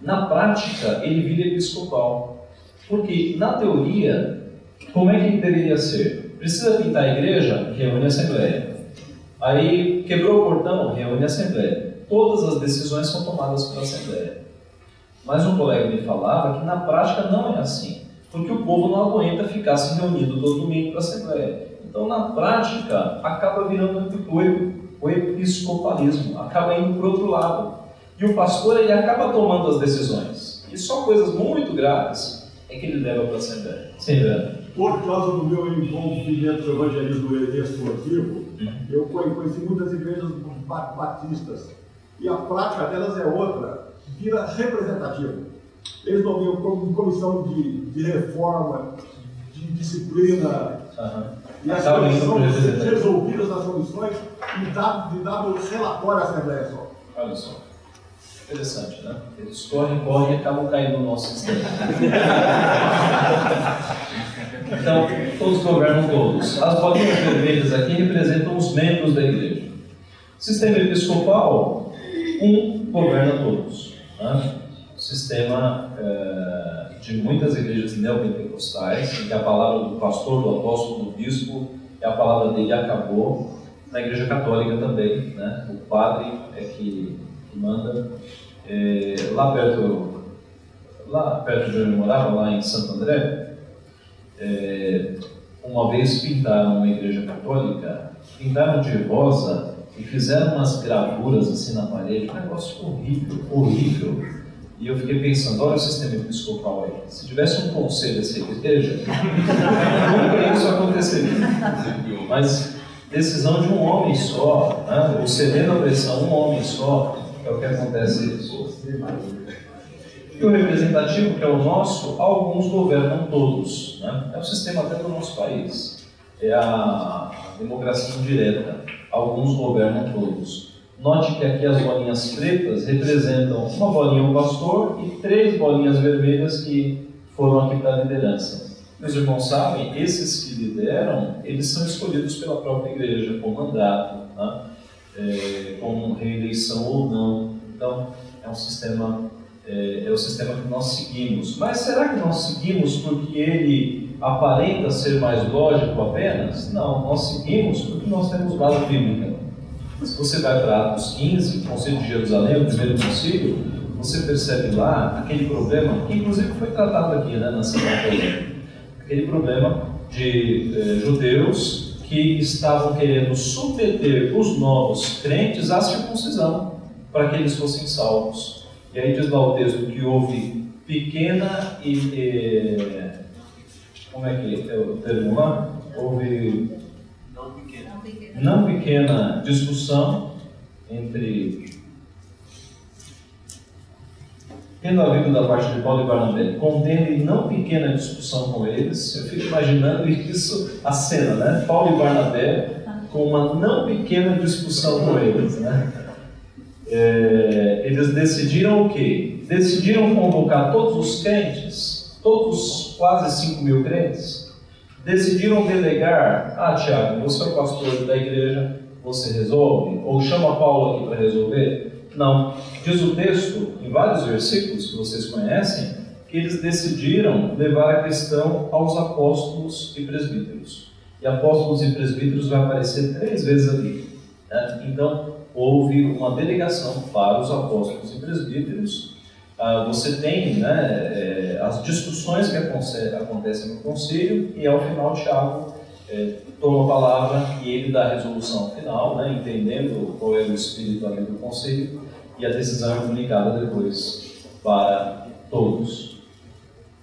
na prática ele vira episcopal. Porque na teoria, como é que deveria ser? Precisa pintar a igreja? Reúne a assembleia. Aí quebrou o portão? Reúne a assembleia. Todas as decisões são tomadas pela assembleia. Mas um colega me falava que na prática não é assim, porque o povo não aguenta ficar se reunindo todo domingo para a assembleia. Então, na prática, acaba virando o episcopalismo, acaba indo para o outro lado. E o pastor ele acaba tomando as decisões. E só coisas muito graves é que ele leva para a assembleia. Sim, Por causa do meu envolvimento no evangelismo esportivo, uhum. Eu conheci muitas igrejas batistas. E a prática delas é outra, vira representativa. Eles nomeam comissão de, de reforma, de disciplina, uhum. e as coisas são resolvidas nas comissões e dado, dado relatório à Assembleia só. Olha só. Interessante, né? Eles correm, correm e acabam caindo no nosso sistema. então, todos governam todos. As bolinhas vermelhas aqui representam os membros da igreja. Sistema episcopal, um governa todos. Né? Sistema é, de muitas igrejas neopentecostais, em que a palavra do pastor, do apóstolo, do bispo, é a palavra dele acabou. Na igreja católica também, né? o padre é que que manda. É, lá perto, lá perto de onde eu morava, lá em Santo André, é, uma vez pintaram uma igreja católica, pintaram de rosa e fizeram umas gravuras assim na parede, um negócio horrível, horrível. E eu fiquei pensando, olha o sistema episcopal aí. Se tivesse um conselho dessa igreja, nunca isso aconteceria. Mas decisão de um homem só, né? o ceder pressão, um homem só, é o que acontece. E o representativo, que é o nosso, alguns governam todos. Né? É o sistema até do nosso país. É a democracia indireta. Alguns governam todos. Note que aqui as bolinhas pretas representam uma bolinha o pastor e três bolinhas vermelhas que foram aqui para a liderança. Meus irmãos sabem, esses que lideram, eles são escolhidos pela própria igreja, com mandato. Né? é, com reeleição ou não. Então, é um sistema, é, é o sistema que nós seguimos. Mas será que nós seguimos porque ele aparenta ser mais lógico apenas? Não, nós seguimos porque nós temos base bíblica. Se você vai para Atos 15, o Conselho de Jerusalém, o primeiro concílio, você percebe lá aquele problema, que inclusive foi tratado aqui né, na semana aquele problema de eh, judeus que estavam querendo submeter os novos crentes à circuncisão, para que eles fossem salvos. E aí diz lá o texto que houve pequena e. e como é que é o termo lá? Houve. Não pequena. Não pequena discussão entre tendo havido da parte de Paulo e Barnabé contendo e não pequena discussão com eles, eu fico imaginando isso, a cena, né? Paulo e Barnabé com uma não pequena discussão com eles, né? É, eles decidiram o quê? Decidiram convocar todos os crentes, todos quase 5 mil crentes, decidiram delegar, ah Tiago, você é o pastor da igreja, você resolve? Ou chama Paulo aqui para resolver? Não. Diz o texto, em vários versículos que vocês conhecem, que eles decidiram levar a questão aos apóstolos e presbíteros. E apóstolos e presbíteros vai aparecer três vezes ali. Né? Então, houve uma delegação para os apóstolos e presbíteros. Ah, você tem né, é, as discussões que acontecem no conselho, e ao final, Tiago é, toma a palavra e ele dá a resolução final, né, entendendo qual é o espírito ali do conselho, e a decisão é comunicada depois para todos.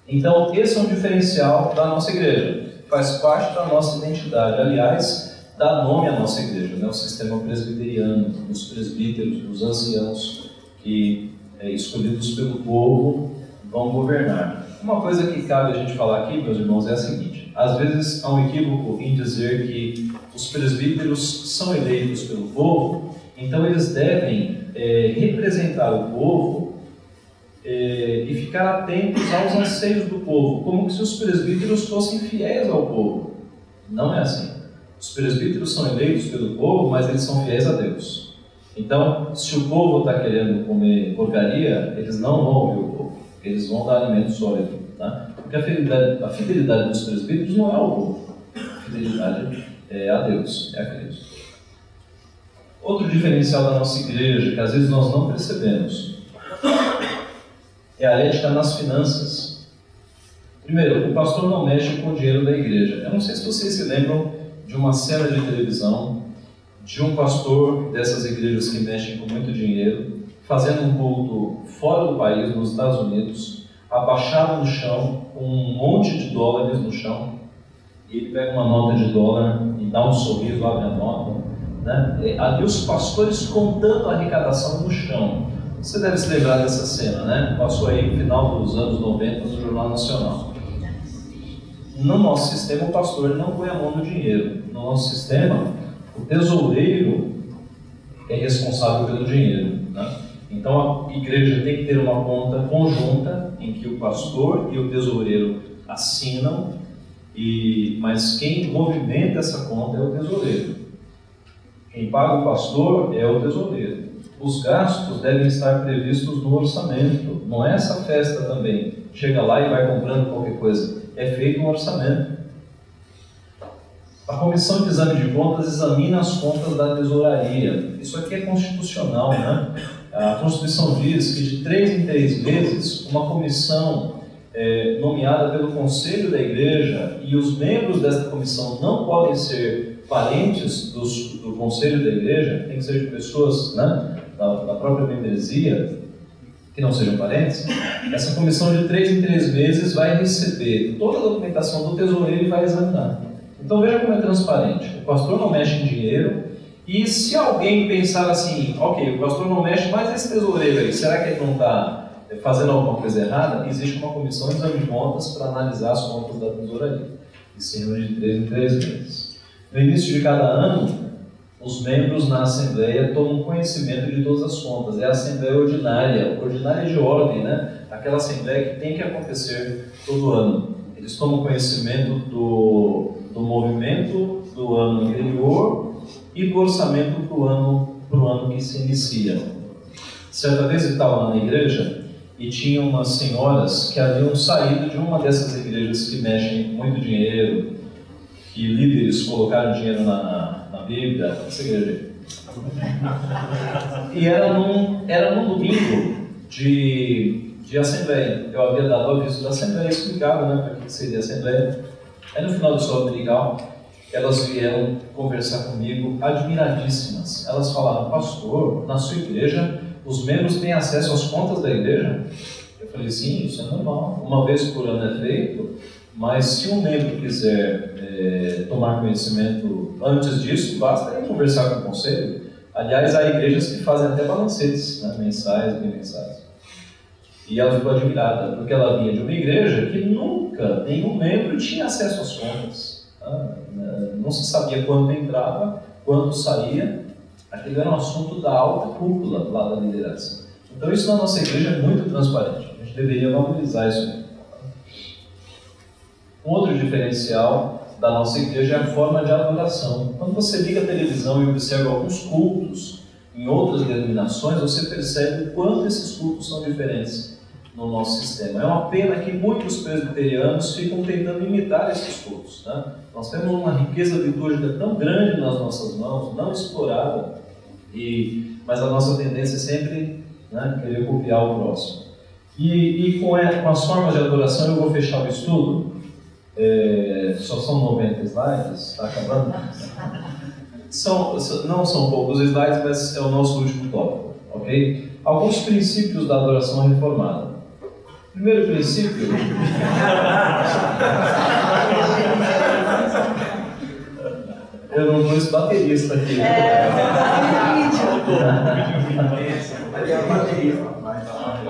Então, esse é um diferencial da nossa igreja, faz parte da nossa identidade. Aliás, dá nome à nossa igreja, né, o sistema presbiteriano, os presbíteros, os anciãos que, é, escolhidos pelo povo, vão governar. Uma coisa que cabe a gente falar aqui, meus irmãos, é a seguinte: às vezes há um equívoco em dizer que os presbíteros são eleitos pelo povo, então eles devem é, representar o povo é, e ficar atentos aos anseios do povo, como se os presbíteros fossem fiéis ao povo. Não é assim. Os presbíteros são eleitos pelo povo, mas eles são fiéis a Deus. Então, se o povo está querendo comer porcaria, eles não vão ouvir o povo. Eles vão dar alimento sólido. Tá? Porque a fidelidade, a fidelidade dos presbíteros não é ao povo. A fidelidade é a Deus, é a Cristo. Outro diferencial da nossa igreja, que às vezes nós não percebemos, é a ética nas finanças. Primeiro, o pastor não mexe com o dinheiro da igreja. Eu não sei se vocês se lembram de uma cena de televisão de um pastor dessas igrejas que mexem com muito dinheiro, fazendo um culto fora do país, nos Estados Unidos, abaixado no chão, com um monte de dólares no chão, e ele pega uma nota de dólar e dá um sorriso, abre a nota. Né? Ali os pastores contando a arrecadação no chão. Você deve se lembrar dessa cena, né? Passou aí no final dos anos 90 no Jornal Nacional. No nosso sistema, o pastor não põe a mão no dinheiro. No nosso sistema, o tesoureiro é responsável pelo dinheiro. Né? Então, a igreja tem que ter uma conta conjunta em que o pastor e o tesoureiro assinam, e, mas quem movimenta essa conta é o tesoureiro. Quem paga o pastor é o tesoureiro. Os gastos devem estar previstos no orçamento. Não é essa festa também. Chega lá e vai comprando qualquer coisa. É feito um orçamento. A Comissão de Exame de Contas examina as contas da tesouraria. Isso aqui é constitucional, né? A Constituição diz que de três em três meses, uma comissão é, nomeada pelo Conselho da Igreja e os membros dessa comissão não podem ser parentes dos, do Conselho da Igreja, tem que ser de pessoas né, da, da própria membresia, que não sejam parentes, essa comissão de três em três meses vai receber toda a documentação do tesoureiro e vai examinar. Então veja como é transparente. O pastor não mexe em dinheiro e se alguém pensar assim, ok, o pastor não mexe, mas esse tesoureiro aí, será que ele não está fazendo alguma coisa errada? Existe uma comissão de exame de contas para analisar as contas da tesouraria. E se de três em três meses. No início de cada ano, os membros na Assembleia tomam conhecimento de todas as contas. É a Assembleia Ordinária, ordinária de ordem, né? Aquela Assembleia que tem que acontecer todo ano. Eles tomam conhecimento do, do movimento do ano anterior e do orçamento para o ano, pro ano que se inicia. Certa vez eu estava na igreja e tinha umas senhoras que haviam saído de uma dessas igrejas que mexem muito dinheiro, que líderes colocaram dinheiro na, Bíblia, essa igreja. E era num, era num domingo de, de assembleia. Eu havia dado aviso da assembleia, explicava né, para que seria a assembleia. Aí no final do sol dominical, elas vieram conversar comigo, admiradíssimas. Elas falaram, pastor, na sua igreja, os membros têm acesso às contas da igreja? Eu falei, sim, isso é normal. Uma vez por ano é feito, mas se um membro quiser é, tomar conhecimento antes disso, basta ele conversar com o conselho. Aliás, há igrejas que fazem até balancetes né, mensais, bimensais. E ela ficou admirada, porque ela vinha de uma igreja que nunca nenhum membro tinha acesso às contas. Né? Não se sabia quando entrava, quando saía. Aquilo era um assunto da alta cúpula lá da liderança. Então, isso na nossa igreja é muito transparente. A gente deveria valorizar isso. Outro diferencial da nossa igreja é a forma de adoração. Quando você liga a televisão e observa alguns cultos em outras denominações, você percebe o quanto esses cultos são diferentes no nosso sistema. É uma pena que muitos presbiterianos ficam tentando imitar esses cultos. Né? Nós temos uma riqueza litúrgica tão grande nas nossas mãos, não explorada, e, mas a nossa tendência é sempre né, querer copiar o próximo. E, e com, a, com as formas de adoração eu vou fechar o estudo. É, só são 90 slides, está acabando? São, não são poucos slides, mas é o nosso último tópico, ok? Alguns princípios da adoração reformada. Primeiro princípio. Eu não esse baterista aqui. É,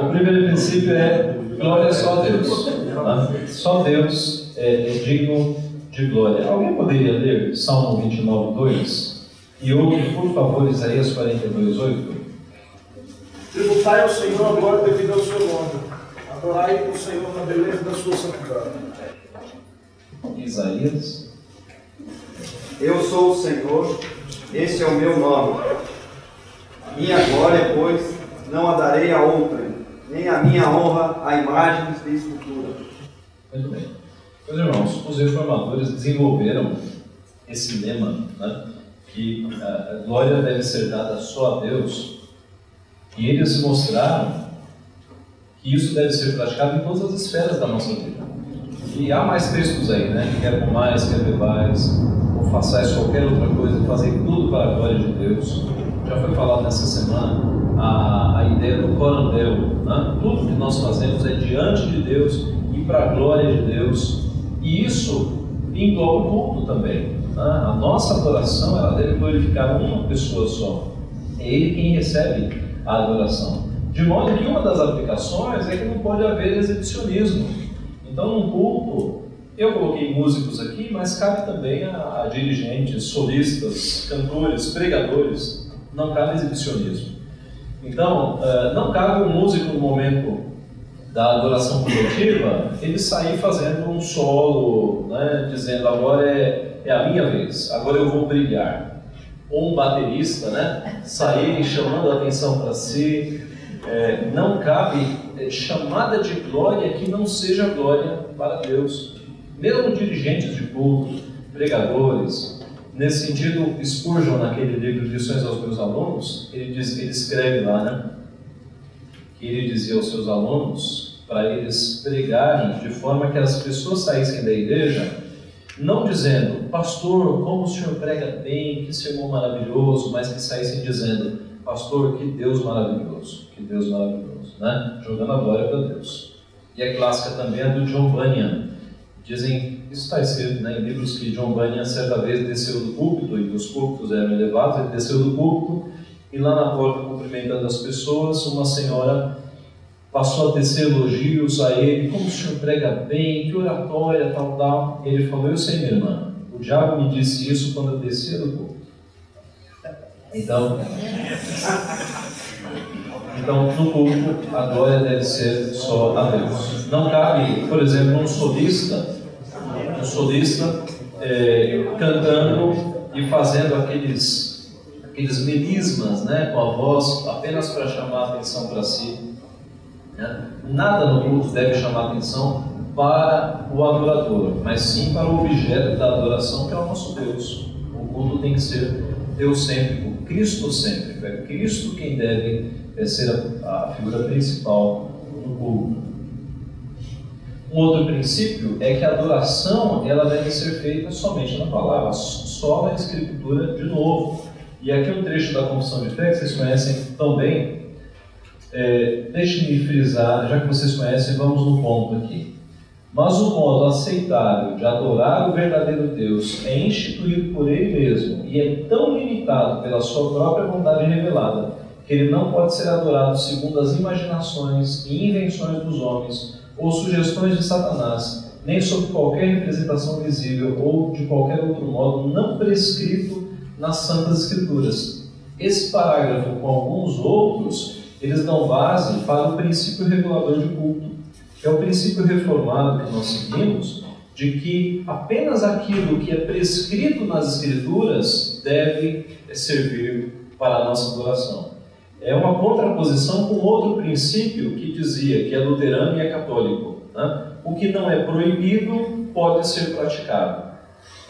o primeiro princípio é glória só a Deus. Tá? Só Deus é, é, digno de glória. Alguém poderia ler Salmo 29, 2? E ouve, por favor, Isaías 42, 8? Tributai ao Senhor a glória devido ao seu nome. Adorai o Senhor na beleza da sua santidade. Isaías. Eu sou o Senhor, esse é o meu nome. Minha glória, pois, não a darei a outra, nem a minha honra a imagens de escultura. Muito bem. Meus irmãos, os reformadores desenvolveram esse lema, né, que a glória deve ser dada só a Deus, e eles mostraram que isso deve ser praticado em todas as esferas da nossa vida. E há mais textos aí, né? Quer comais, quer bebais, ou façais qualquer outra coisa, fazer tudo para a glória de Deus. Já foi falado nessa semana a, a ideia do corandel. Né? Tudo que nós fazemos é diante de Deus e para a glória de Deus. E isso engloba o culto também. Né? A nossa adoração ela deve glorificar uma pessoa só. É Ele quem recebe a adoração. De modo que uma das aplicações é que não pode haver exibicionismo. Então, no culto, eu coloquei músicos aqui, mas cabe também a, a dirigentes, solistas, cantores, pregadores. Não cabe exibicionismo. Então, uh, não cabe um músico no momento da adoração coletiva ele sair fazendo um solo, né, dizendo agora é, é a minha vez, agora eu vou brilhar. Ou um baterista né, sair chamando a atenção para si. É, não cabe é, chamada de glória que não seja glória para Deus. Mesmo dirigentes de culto, pregadores, nesse sentido, Spurgeon, naquele livro Lições aos meus alunos, ele, diz, ele escreve lá, né? Que ele dizia aos seus alunos para eles pregarem de forma que as pessoas saíssem da igreja não dizendo, pastor, como o senhor prega bem, que sermão maravilhoso, mas que saíssem dizendo, pastor, que Deus maravilhoso, que Deus maravilhoso, né? Jogando a glória para Deus. E a clássica também é do John Bunyan. Dizem, isso está escrito né, em livros que John Bunyan certa vez desceu do púlpito, e os púlpitos eram elevados, ele desceu do púlpito, e lá na porta, cumprimentando as pessoas, uma senhora passou a tecer elogios a ele, como o senhor prega bem, que oratória, tal, tal. Ele falou, eu sei, minha irmã, o diabo me disse isso quando eu descia do púlpito. Então, então, no culto, a glória deve ser só a Deus. Não cabe, por exemplo, um solista, um solista é, cantando e fazendo aqueles, aqueles melismas né, com a voz apenas para chamar a atenção para si. Né? Nada no culto deve chamar atenção para o adorador, mas sim para o objeto da adoração, que é o nosso Deus. O culto tem que ser Deus sempre, Cristo sempre. É Cristo quem deve é, ser a, a figura principal no culto. Um outro princípio é que a adoração ela deve ser feita somente na palavra, só na escritura de novo. E aqui um trecho da Confissão de Fé que vocês conhecem tão bem. É, Deixe-me frisar, já que vocês conhecem, vamos no ponto aqui. Mas o modo aceitável de adorar o verdadeiro Deus é instituído por Ele mesmo e é tão limitado pela sua própria vontade revelada que ele não pode ser adorado segundo as imaginações e invenções dos homens ou sugestões de Satanás, nem sob qualquer representação visível ou de qualquer outro modo não prescrito nas Santas Escrituras. Esse parágrafo, com alguns outros, eles dão base para o princípio regulador de culto que é o princípio reformado que nós seguimos, de que apenas aquilo que é prescrito nas Escrituras deve servir para a nossa adoração. É uma contraposição com outro princípio que dizia que é luterano e é católico. Né? O que não é proibido pode ser praticado.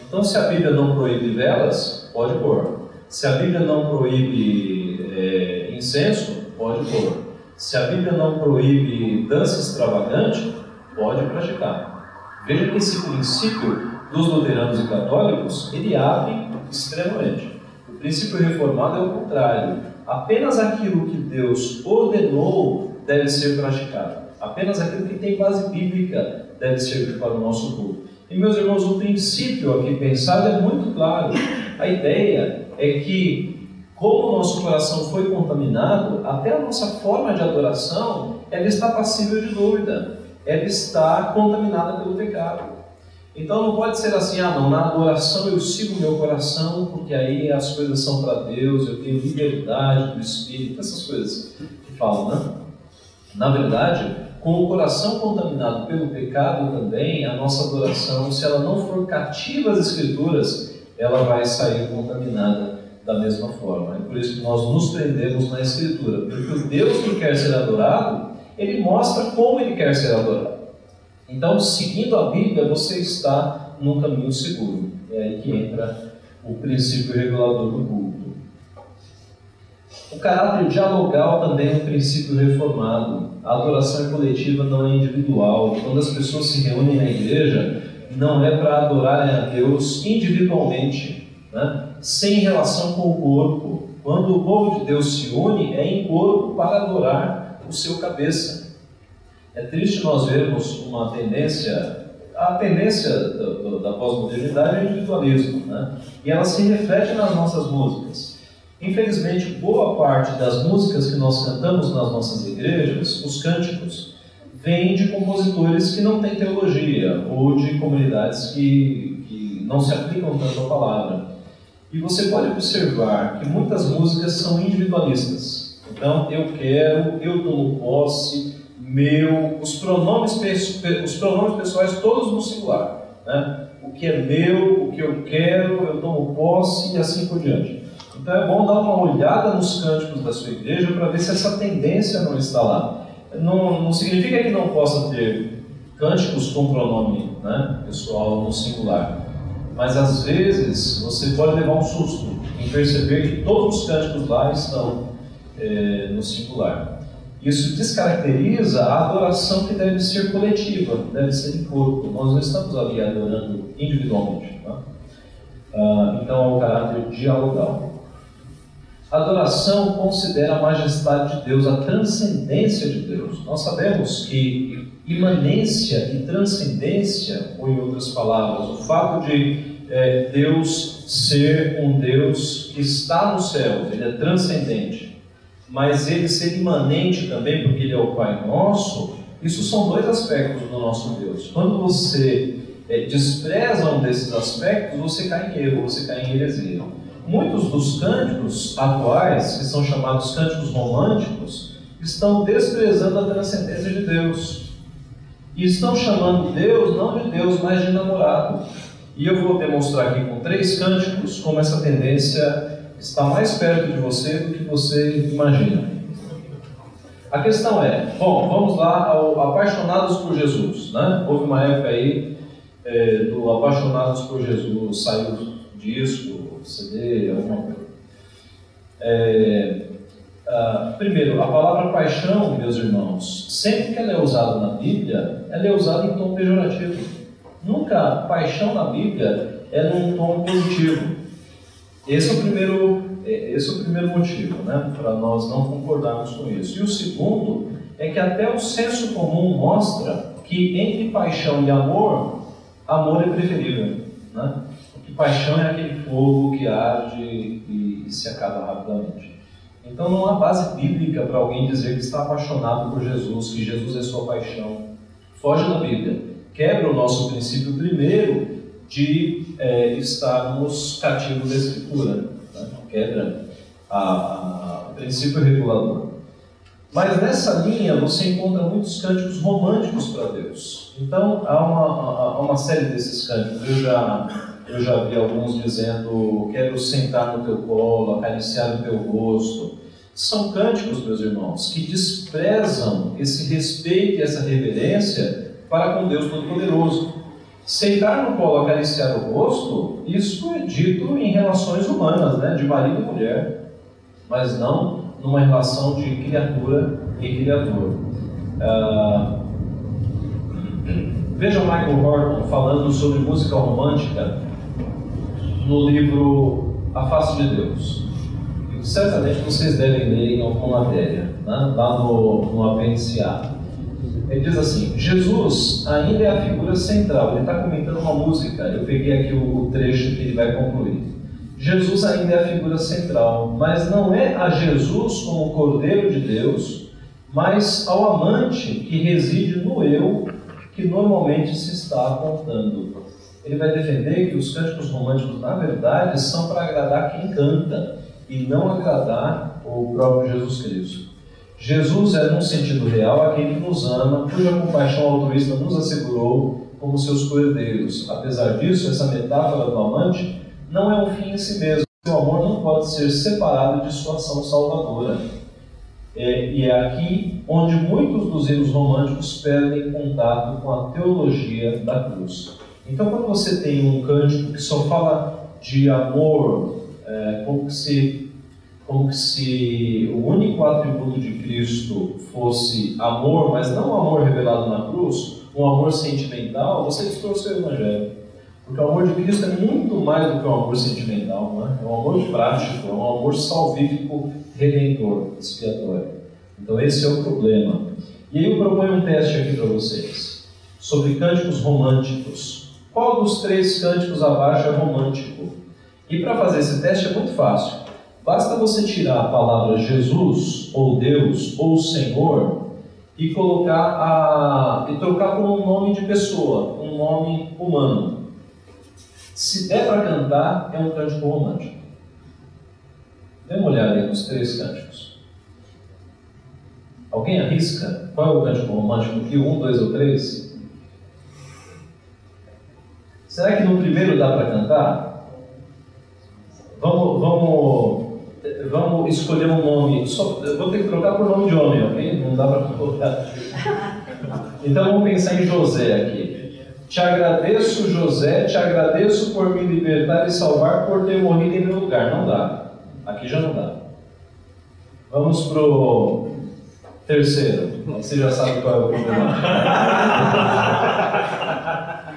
Então, se a Bíblia não proíbe velas, pode pôr. Se a Bíblia não proíbe é, incenso, pode pôr. Se a Bíblia não proíbe dança extravagante, pode praticar. Veja que esse princípio dos luteranos e católicos, ele abre extremamente. O princípio reformado é o contrário. Apenas aquilo que Deus ordenou deve ser praticado. Apenas aquilo que tem base bíblica deve servir para o nosso culto. E meus irmãos, o princípio aqui pensado é muito claro. A ideia é que como o nosso coração foi contaminado, até a nossa forma de adoração ela está passível de dúvida. ela está contaminada pelo pecado. Então não pode ser assim, ah não, na adoração eu sigo meu coração, porque aí as coisas são para Deus, eu tenho liberdade do Espírito, essas coisas que falam, né? Na verdade, com o coração contaminado pelo pecado também, a nossa adoração, se ela não for cativa às Escrituras, ela vai sair contaminada da mesma forma. É por isso que nós nos prendemos na Escritura, porque o Deus que quer ser adorado, ele mostra como ele quer ser adorado. Então, seguindo a Bíblia, você está no caminho seguro. É aí que entra o princípio regulador do culto. O caráter dialogal também é um princípio reformado. A adoração é coletiva, não é individual. Quando as pessoas se reúnem na igreja, não é para adorarem a Deus individualmente, né? sem relação com o corpo. Quando o povo de Deus se une, é em corpo para adorar o seu cabeça. É triste nós vermos uma tendência, a tendência da, da pós-modernidade é o individualismo, né? e ela se reflete nas nossas músicas. Infelizmente, boa parte das músicas que nós cantamos nas nossas igrejas, os cânticos, vêm de compositores que não têm teologia ou de comunidades que, que não se aplicam tanto à palavra. E você pode observar que muitas músicas são individualistas. Então, eu quero, eu tomo posse, meu, os pronomes, os pronomes pessoais todos no singular. Né? O que é meu, o que eu quero, eu tomo posse e assim por diante. Então é bom dar uma olhada nos cânticos da sua igreja para ver se essa tendência não está lá. Não, não significa que não possa ter cânticos com pronome né, pessoal no singular. Mas às vezes você pode levar um susto em perceber que todos os cânticos lá estão é, no singular. Isso descaracteriza a adoração que deve ser coletiva, deve ser em corpo. Nós não estamos ali adorando individualmente. Tá? Ah, então, é o caráter dialogal. A adoração considera a majestade de Deus, a transcendência de Deus. Nós sabemos que imanência e transcendência, ou em outras palavras, o fato de é, Deus ser um Deus que está no céu, ele é transcendente mas ele ser imanente também, porque ele é o Pai nosso, isso são dois aspectos do nosso Deus. Quando você é, despreza um desses aspectos, você cai em erro, você cai em heresia. Muitos dos cânticos atuais, que são chamados cânticos românticos, estão desprezando a transcendência de Deus. E estão chamando Deus não de Deus, mas de namorado. E eu vou demonstrar aqui com três cânticos como essa tendência está mais perto de você do que você imagina. A questão é, bom, vamos lá ao Apaixonados por Jesus, né? Houve uma época aí é, do Apaixonados por Jesus, saiu disco, CD, alguma coisa. É, primeiro, a palavra paixão, meus irmãos, sempre que ela é usada na Bíblia, ela é usada em tom pejorativo. Nunca paixão na Bíblia é num tom positivo. Esse é o primeiro, é, esse é o primeiro motivo, né, para nós não concordarmos com isso. E o segundo é que até o senso comum mostra que entre paixão e amor, amor é preferível, né? Paixão é aquele fogo que arde e, e se acaba rapidamente. Então não há base bíblica para alguém dizer que está apaixonado por Jesus, que Jesus é sua paixão. Foge da Bíblia. Quebra o nosso princípio primeiro de é, estarmos cativos da Escritura, né? quebra o princípio regulador. Mas nessa linha você encontra muitos cânticos românticos para Deus. Então há uma, há uma série desses cânticos. Eu já, eu já vi alguns dizendo: Quero sentar no teu colo, acariciar o teu rosto. São cânticos, meus irmãos, que desprezam esse respeito e essa reverência para com Deus Todo-Poderoso. Sentar no colo, acariciar o rosto, isso é dito em relações humanas, né, de marido e mulher, mas não numa relação de criatura e criador. Uh, veja Michael Horton falando sobre música romântica no livro A Face de Deus. Certamente vocês devem ler em alguma matéria, né, lá no, no apêndice A. Ele diz assim: Jesus ainda é a figura central. Ele está comentando uma música. Eu peguei aqui o, trecho que ele vai concluir. Jesus ainda é a figura central, mas não é a Jesus como Cordeiro de Deus, mas ao amante que reside no eu que normalmente se está apontando. Ele vai defender que os cânticos românticos, na verdade, são para agradar quem canta e não agradar o próprio Jesus Cristo. Jesus é, num sentido real, aquele que nos ama, cuja compaixão altruísta nos assegurou como seus cordeiros. Apesar disso, essa metáfora do amante não é um fim em si mesmo. Seu amor não pode ser separado de sua ação salvadora. É, e é aqui onde muitos dos hinos românticos perdem contato com a teologia da cruz. Então, quando você tem um cântico que só fala de amor, é, como, se, como se o único atributo de Cristo fosse amor, mas não o amor revelado na cruz, um amor sentimental, você distorceu o Evangelho. Porque o amor de Cristo é muito mais do que um amor sentimental, não é? é um amor prático, é um amor salvífico, redentor, expiatório. Então esse é o problema. E aí eu proponho um teste aqui para vocês, sobre cânticos românticos. Qual dos três cânticos abaixo é romântico? E para fazer esse teste é muito fácil. Basta você tirar a palavra Jesus, ou Deus, ou Senhor, e colocar a, e trocar por um nome de pessoa, um nome humano. Se der para cantar, é um cântico romântico. Dê uma olhada aí nos três cânticos. Alguém arrisca? Qual é o cântico romântico aqui? Um, dois ou três? Será que no primeiro dá para cantar? Vamos, vamos, vamos escolher um nome. Só, vou ter que trocar por nome de homem, ok? Não dá para colocar. Então vamos pensar em José aqui. Te agradeço, José, te agradeço por me libertar e salvar, por ter morrido em meu lugar. Não dá. Aqui já não dá. Vamos pro terceiro. Você já sabe qual é o problema.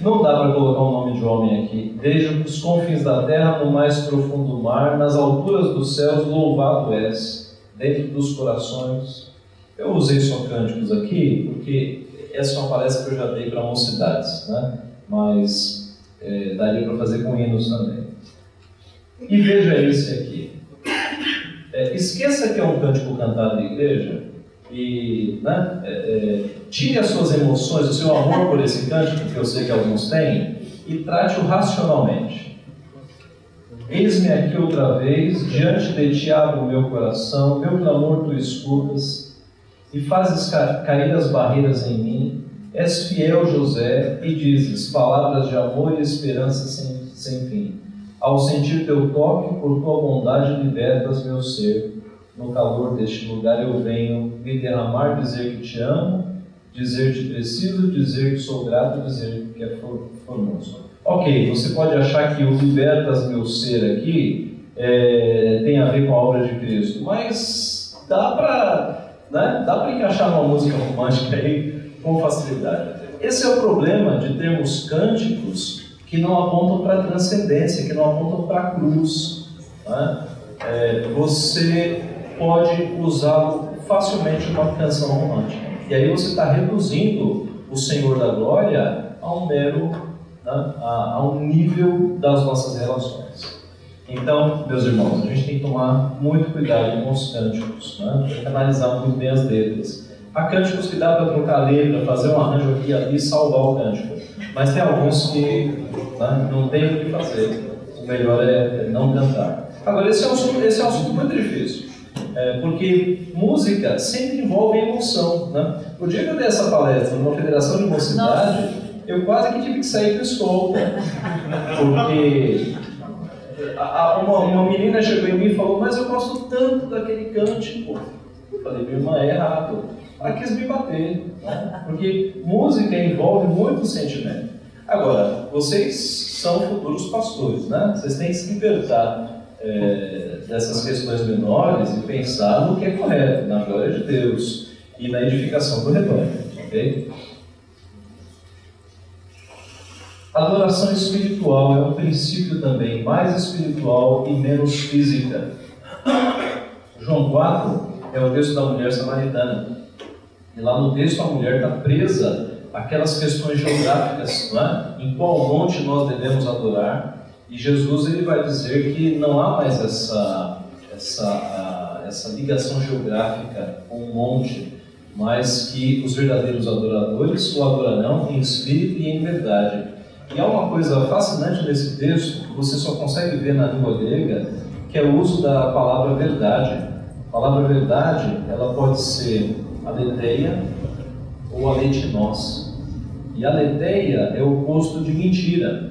Não dá para colocar um nome de homem aqui. Desde os confins da terra, no mais profundo mar, nas alturas dos céus, louvado és, dentro dos corações. Eu usei só cânticos aqui, porque essa é uma palestra que eu já dei para mocidades, né? mas é, daria para fazer com hinos também. E veja esse aqui. É, esqueça que é um cântico cantado na igreja e né, é, é, tire as suas emoções, o seu amor por esse cântico, que eu sei que alguns têm, e trate-o racionalmente. Eis-me aqui outra vez, diante de ti abro o meu coração, meu clamor tu escutas, e fazes cair as barreiras em mim. És fiel, José, e dizes palavras de amor e esperança sem, sem fim. Ao sentir teu toque, por tua bondade libertas meu ser. No calor deste lugar eu venho me derramar, dizer que te amo, dizer que preciso, dizer que sou grato, dizer que é formoso. Ok, você pode achar que o libertas meu ser aqui é, tem a ver com a obra de Cristo, mas dá para né? Dá para encaixar uma música romântica aí com facilidade. Esse é o problema de termos cânticos que não apontam para transcendência, que não apontam para a cruz. Né? É, você pode usá-lo facilmente numa canção romântica. E aí você está reduzindo o Senhor da Glória a um mero, né, a, a um nível das nossas relações. Então, meus irmãos, a gente tem que tomar muito cuidado com os cânticos, né? tem que analisar muito bem as letras. Há cânticos que dá para trocar a letra, fazer um arranjo aqui e ali salvar o cântico. Mas tem alguns que né, não tem o que fazer. O melhor é não cantar. Agora, esse é um assunto, esse é um assunto muito difícil. É, porque música sempre envolve emoção. Né? O dia que eu dei essa palestra numa federação de mocidade, Nossa. eu quase que tive que sair para escolta. Porque uma, uma menina chegou em mim e falou, mas eu gosto tanto daquele cântico. Eu falei, minha irmã, é errado. Ela quis me bater, né? porque música envolve muito sentimento. Agora, vocês são futuros pastores, né? Vocês têm que se libertar é, dessas questões menores e pensar no que é correto, na glória de Deus e na edificação do rebanho, ok? Adoração espiritual é um princípio também mais espiritual e menos física. João 4 é o texto da mulher samaritana. E lá no texto a mulher está presa àquelas questões geográficas, é? em qual monte nós devemos adorar. E Jesus ele vai dizer que não há mais essa, essa, essa ligação geográfica com o monte, mas que os verdadeiros adoradores o adorarão em espírito e em verdade. E há uma coisa fascinante nesse texto que você só consegue ver na língua grega, que é o uso da palavra verdade. A palavra verdade, ela pode ser aletheia ou aleitinós. E aletheia é o oposto de mentira.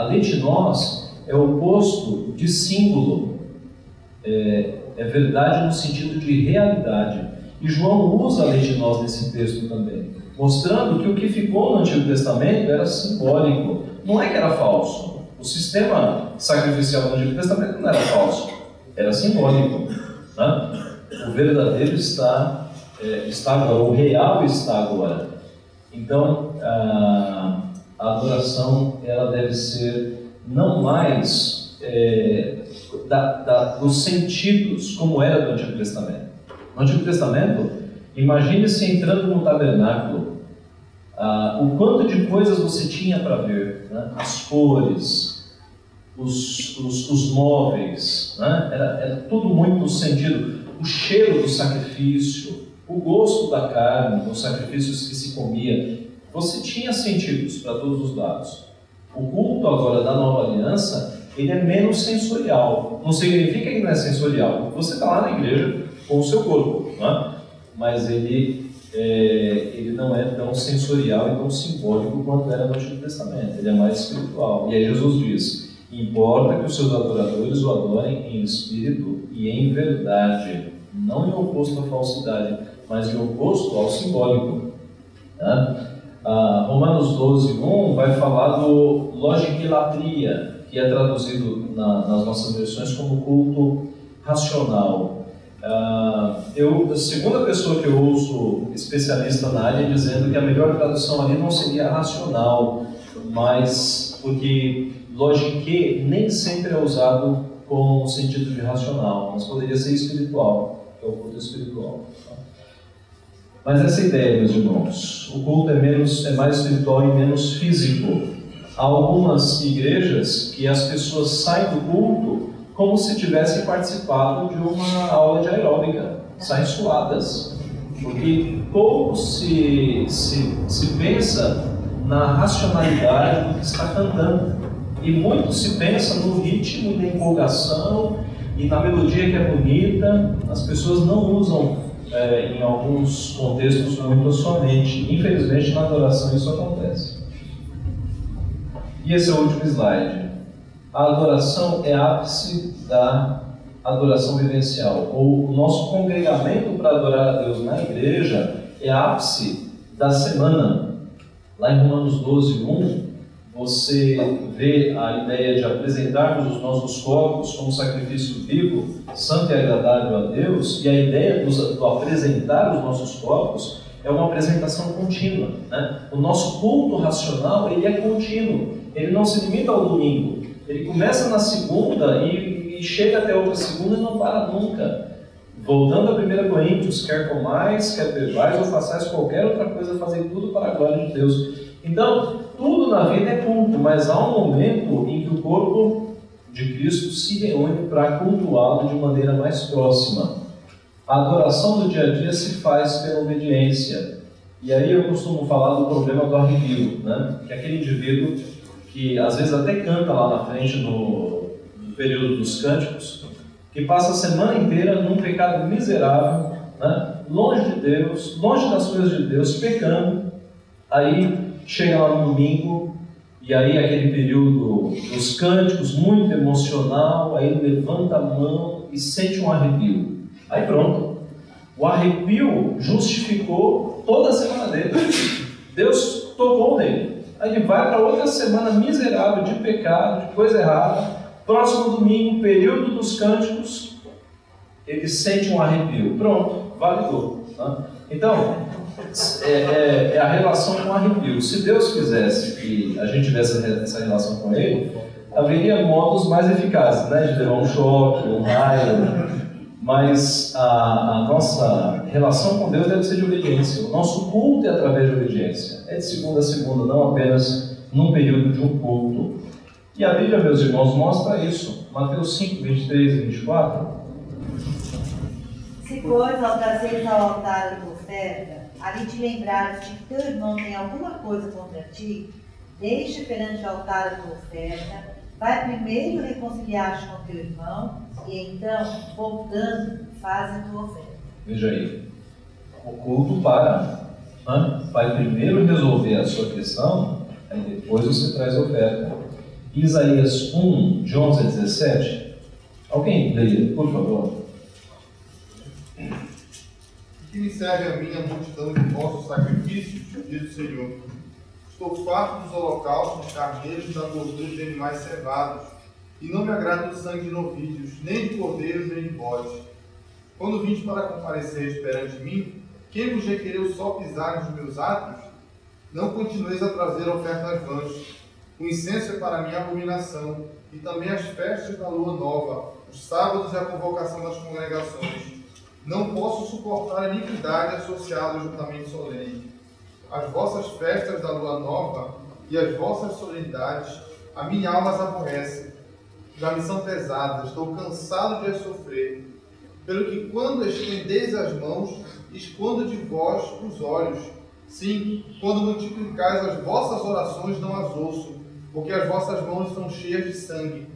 Aleitinós é o oposto de símbolo. É, é verdade no sentido de realidade. E João usa a lei de nós nesse texto também, mostrando que o que ficou no Antigo Testamento era simbólico, não é que era falso. O sistema sacrificial do Antigo Testamento não era falso, era simbólico. Né? O verdadeiro está, é, está agora, o real está agora. Então, a, a adoração ela deve ser não mais é, da, da, dos sentidos, como era do Antigo Testamento. No Antigo Testamento, imagine-se entrando no tabernáculo, ah, o quanto de coisas você tinha para ver, né? as cores, os, os, os móveis, né? era, era tudo muito no sentido, o cheiro do sacrifício, o gosto da carne, dos sacrifícios que se comia, você tinha sentidos para todos os lados. O culto agora da nova aliança, ele é menos sensorial. Não significa que não é sensorial. Você está lá na igreja, com o seu corpo, é? mas ele, é, ele não é tão sensorial e tão simbólico quanto era no Antigo Testamento, ele é mais espiritual. E aí Jesus diz: importa que os seus adoradores o adorem em espírito e em verdade, não em oposto à falsidade, mas em oposto ao simbólico. Tá? Ah, Romanos 12, 1 vai falar do logiquilatria, que é traduzido na, nas nossas versões como culto racional. Uh, eu, a segunda pessoa que eu ouço especialista na área dizendo que a melhor tradução ali não seria racional, mas porque logique nem sempre é usado com o sentido de racional, mas poderia ser espiritual, que é o culto espiritual. Mas essa ideia, meus irmãos, o culto é, menos, é mais espiritual e menos físico. Há algumas igrejas que as pessoas saem do culto como se tivessem participado de uma aula de aeróbica, saem suadas. Porque pouco se, se, se pensa na racionalidade do que está cantando. E muito se pensa no ritmo da empolgação e na melodia que é bonita. As pessoas não usam, é, em alguns contextos, muito a sua mente. Infelizmente, na adoração isso acontece. E esse é o último slide a adoração é ápice da adoração vivencial, ou o nosso congregamento para adorar a Deus na igreja é ápice da semana. Lá em Romanos 12, 1, você vê a ideia de apresentarmos os nossos corpos como sacrifício vivo, santo e agradável a Deus, e a ideia do, do apresentar os nossos corpos é uma apresentação contínua. Né? O nosso culto racional ele é contínuo, ele não se limita ao domingo. Ele começa na segunda e, e chega até outra segunda e não para nunca. Voltando a 1 Coríntios, quer comais, quer bebais ou façais qualquer outra coisa, fazei tudo para a glória de Deus. Então, tudo na vida é culto, mas há um momento em que o corpo de Cristo se reúne para cultuá-lo de maneira mais próxima. A adoração do dia a dia se faz pela obediência. E aí eu costumo falar do problema do arrepio, né? que aquele indivíduo que às vezes até canta lá na frente no, no período dos cânticos, que passa a semana inteira num pecado miserável, né? longe de Deus, longe das coisas de Deus, pecando, aí chega lá no domingo, e aí aquele período dos cânticos, muito emocional, aí levanta a mão e sente um arrepio. Aí pronto. O arrepio justificou toda a semana dele. Deus tocou nele. Aí ele vai para outra semana miserável de pecado, de coisa errada. Próximo domingo, período dos cânticos, ele sente um arrepio. Pronto, validou. Tá? Então, é, é, é, a relação com arrepio. Se Deus quisesse que a gente tivesse essa relação com Ele, haveria modos mais eficazes, né? De levar um choque, um raio, mas a, a, nossa relação com Deus deve ser de obediência. O nosso culto é através de obediência. É de segunda a segunda, não apenas num período de um culto. E a Bíblia, meus irmãos, mostra isso. Mateus 5, 23 e 24. Se, pois, ao trazeres ao altar o oferta, ali te lembrares que teu irmão tem alguma coisa contra ti, deixa perante o altar a tua oferta, vai primeiro reconciliar-te com teu irmão, e então, voltando, faz a tua oferta. Veja aí, o culto para. Né? Vai primeiro resolver a sua questão, aí depois você traz a oferta. Isaías 1, de 11 a 17. Alguém leia, por favor. Que me serve a mim a multidão de vossos sacrifícios, diz o Senhor. Estou farto dos holocaustos, carneiros, da gordura de animais cevados, e não me agrada o sangue de novilhos, nem de cordeiros, nem de bodes. Quando vinte para comparecer perante mim, quem vos requereu só pisar nos meus atos? Não continueis a trazer ofertas vãs. O incenso é para mim abominação, e também as festas da lua nova, os sábados e a convocação das congregações. Não posso suportar a iniquidade associada ao juntamente solene. As vossas festas da lua nova e as vossas solenidades, a minha alma as aborrece. Já me são pesadas, estou cansado de as sofrer. Pelo que quando estendeis as mãos, escondo de vós os olhos. Sim, quando multiplicais as vossas orações, não as ouço, porque as vossas mãos estão cheias de sangue.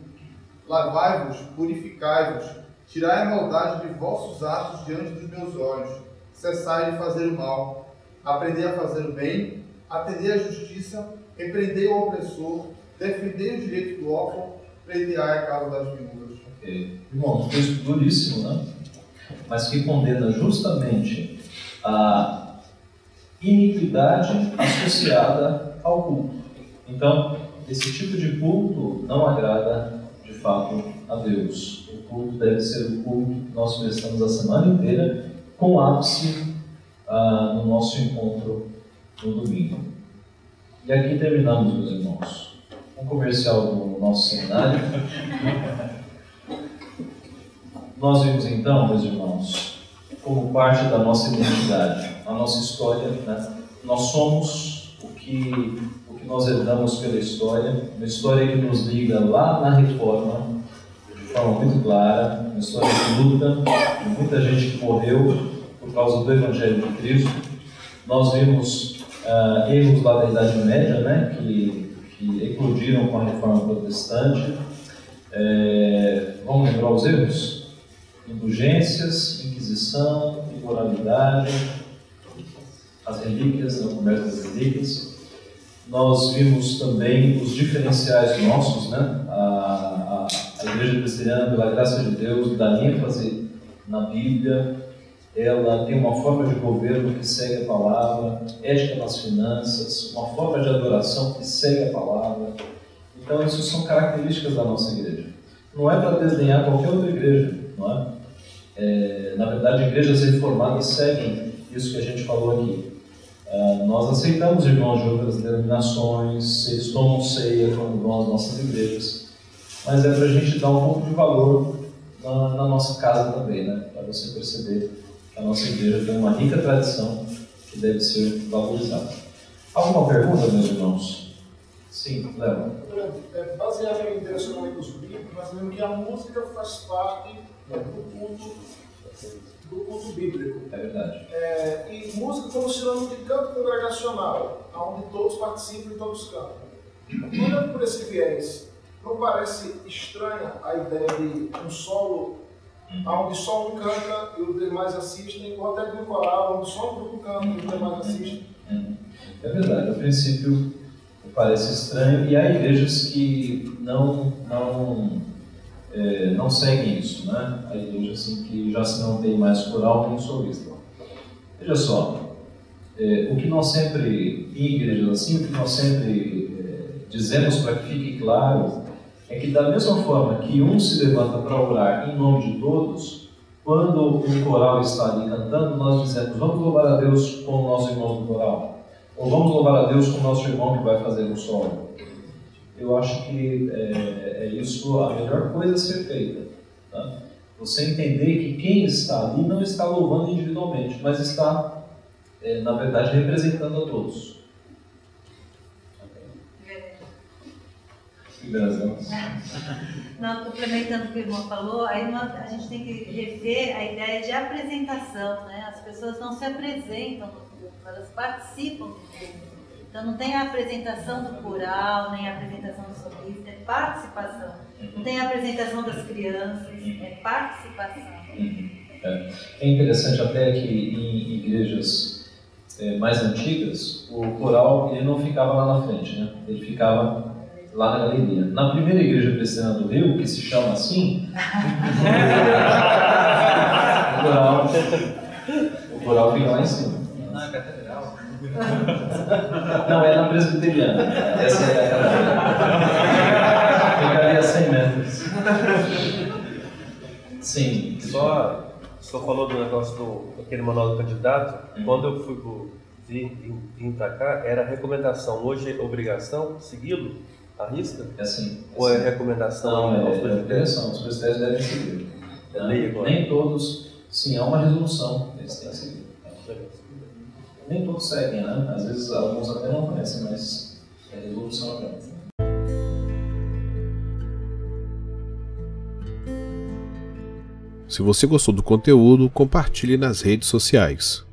Lavai-vos, purificai-vos, tirai a maldade de vossos atos diante dos meus olhos. Cessai de fazer o mal. Aprendei a fazer o bem, atendei à justiça, repreendei o opressor, defendei o direito do órfão, prendeai a causa das viúvas. Okay. Irmão, um texto duríssimo, né? Mas que condena justamente a iniquidade associada ao culto. Então, esse tipo de culto não agrada de fato a Deus. Culto deve ser o culto que nós prestamos a semana inteira, com ápice ah, no nosso encontro no domingo. E aqui terminamos, meus irmãos. Um comercial do nosso seminário. Nós vimos então, meus irmãos, como parte da nossa identidade, a nossa história, né? nós somos o que, o que nós herdamos pela história, uma história que nos liga lá na reforma, forma muito clara, uma história de luta, de muita gente que morreu por causa do Evangelho de Cristo. Nós vimos uh, erros da Idade Média, né? que, que eclodiram com a reforma protestante. É, vamos lembrar os erros? indulgências, inquisição, imoralidade, as relíquias, o comércio das relíquias. Nós vimos também os diferenciais nossos, né? A, a, Igreja Presbiteriana, pela graça de Deus, dá ênfase na Bíblia, ela tem uma forma de governo que segue a palavra, ética nas finanças, uma forma de adoração que segue a palavra. Então, isso são características da nossa igreja. Não é para desdenhar qualquer outra igreja, não é? é? na verdade, igrejas reformadas seguem isso que a gente falou aqui. É, nós aceitamos irmãos de outras denominações, eles tomam ceia quando vão nossas igrejas, mas é para a gente dar um pouco de valor na, na nossa casa também, né? para você perceber que a nossa igreja tem uma rica tradição que deve ser valorizada. Alguma pergunta, meus irmãos? Sim, Léo. É, baseado em direcionamentos bíblicos, nós vemos que a música faz parte do culto, do culto bíblico. É verdade. É, e música como sinônimo de canto congregacional, onde todos participam e todos cantam. Olhando por esse viés, não parece estranha a ideia de um solo onde só um canta e os demais assistem, ou até de um coral onde só um grupo canta e os demais assistem? É verdade, a princípio parece estranho, e há igrejas que não, não, é, não seguem isso, né? Há igrejas assim, que já se não tem mais coral nem solista. Veja só, é, o que nós sempre, em igrejas assim, o que nós sempre é, dizemos para que fique claro é que da mesma forma que um se levanta para orar em nome de todos, quando um coral está ali cantando, nós dizemos, vamos louvar a Deus com o nosso irmão do coral. Ou vamos louvar a Deus com o nosso irmão que vai fazer o solo. Eu acho que é, é, isso a melhor coisa a ser feita. Tá? Você entender que quem está ali não está louvando individualmente, mas está, é, na verdade, representando a todos. Não, complementando o que o irmão falou, aí a gente tem que rever a ideia de apresentação, né? As pessoas não se apresentam no culto, elas participam do culto. Então não tem a apresentação do coral, nem a apresentação do solista, é participação. Não tem a apresentação das crianças, é participação. É. É interessante até que em igrejas é, mais antigas, o coral ele não ficava lá na frente, né? ele ficava lá na galeria. Na primeira igreja presbiteriana do Rio, que se chama assim, o coral, o coral fica lá em cima. Na catedral. Não, é na presbiteriana. Essa é a catedral. Ficaria a 100 metros. Sim. Só, só falou do negócio do aquele manual do candidato. Quando eu fui pro, vim, vim, vim pra cá, era recomendação. Hoje é obrigação segui-lo? Arrisca? É assim. Ou é recomendação Não, é, é obrigação, os presbíteros devem seguir. É lei agora. Nem todos, sim, há uma resolução, eles têm que seguir. Nem todos seguem, né? Às vezes alguns até não conhecem, mas é resolução apenas. Se você gostou do conteúdo, compartilhe nas redes sociais.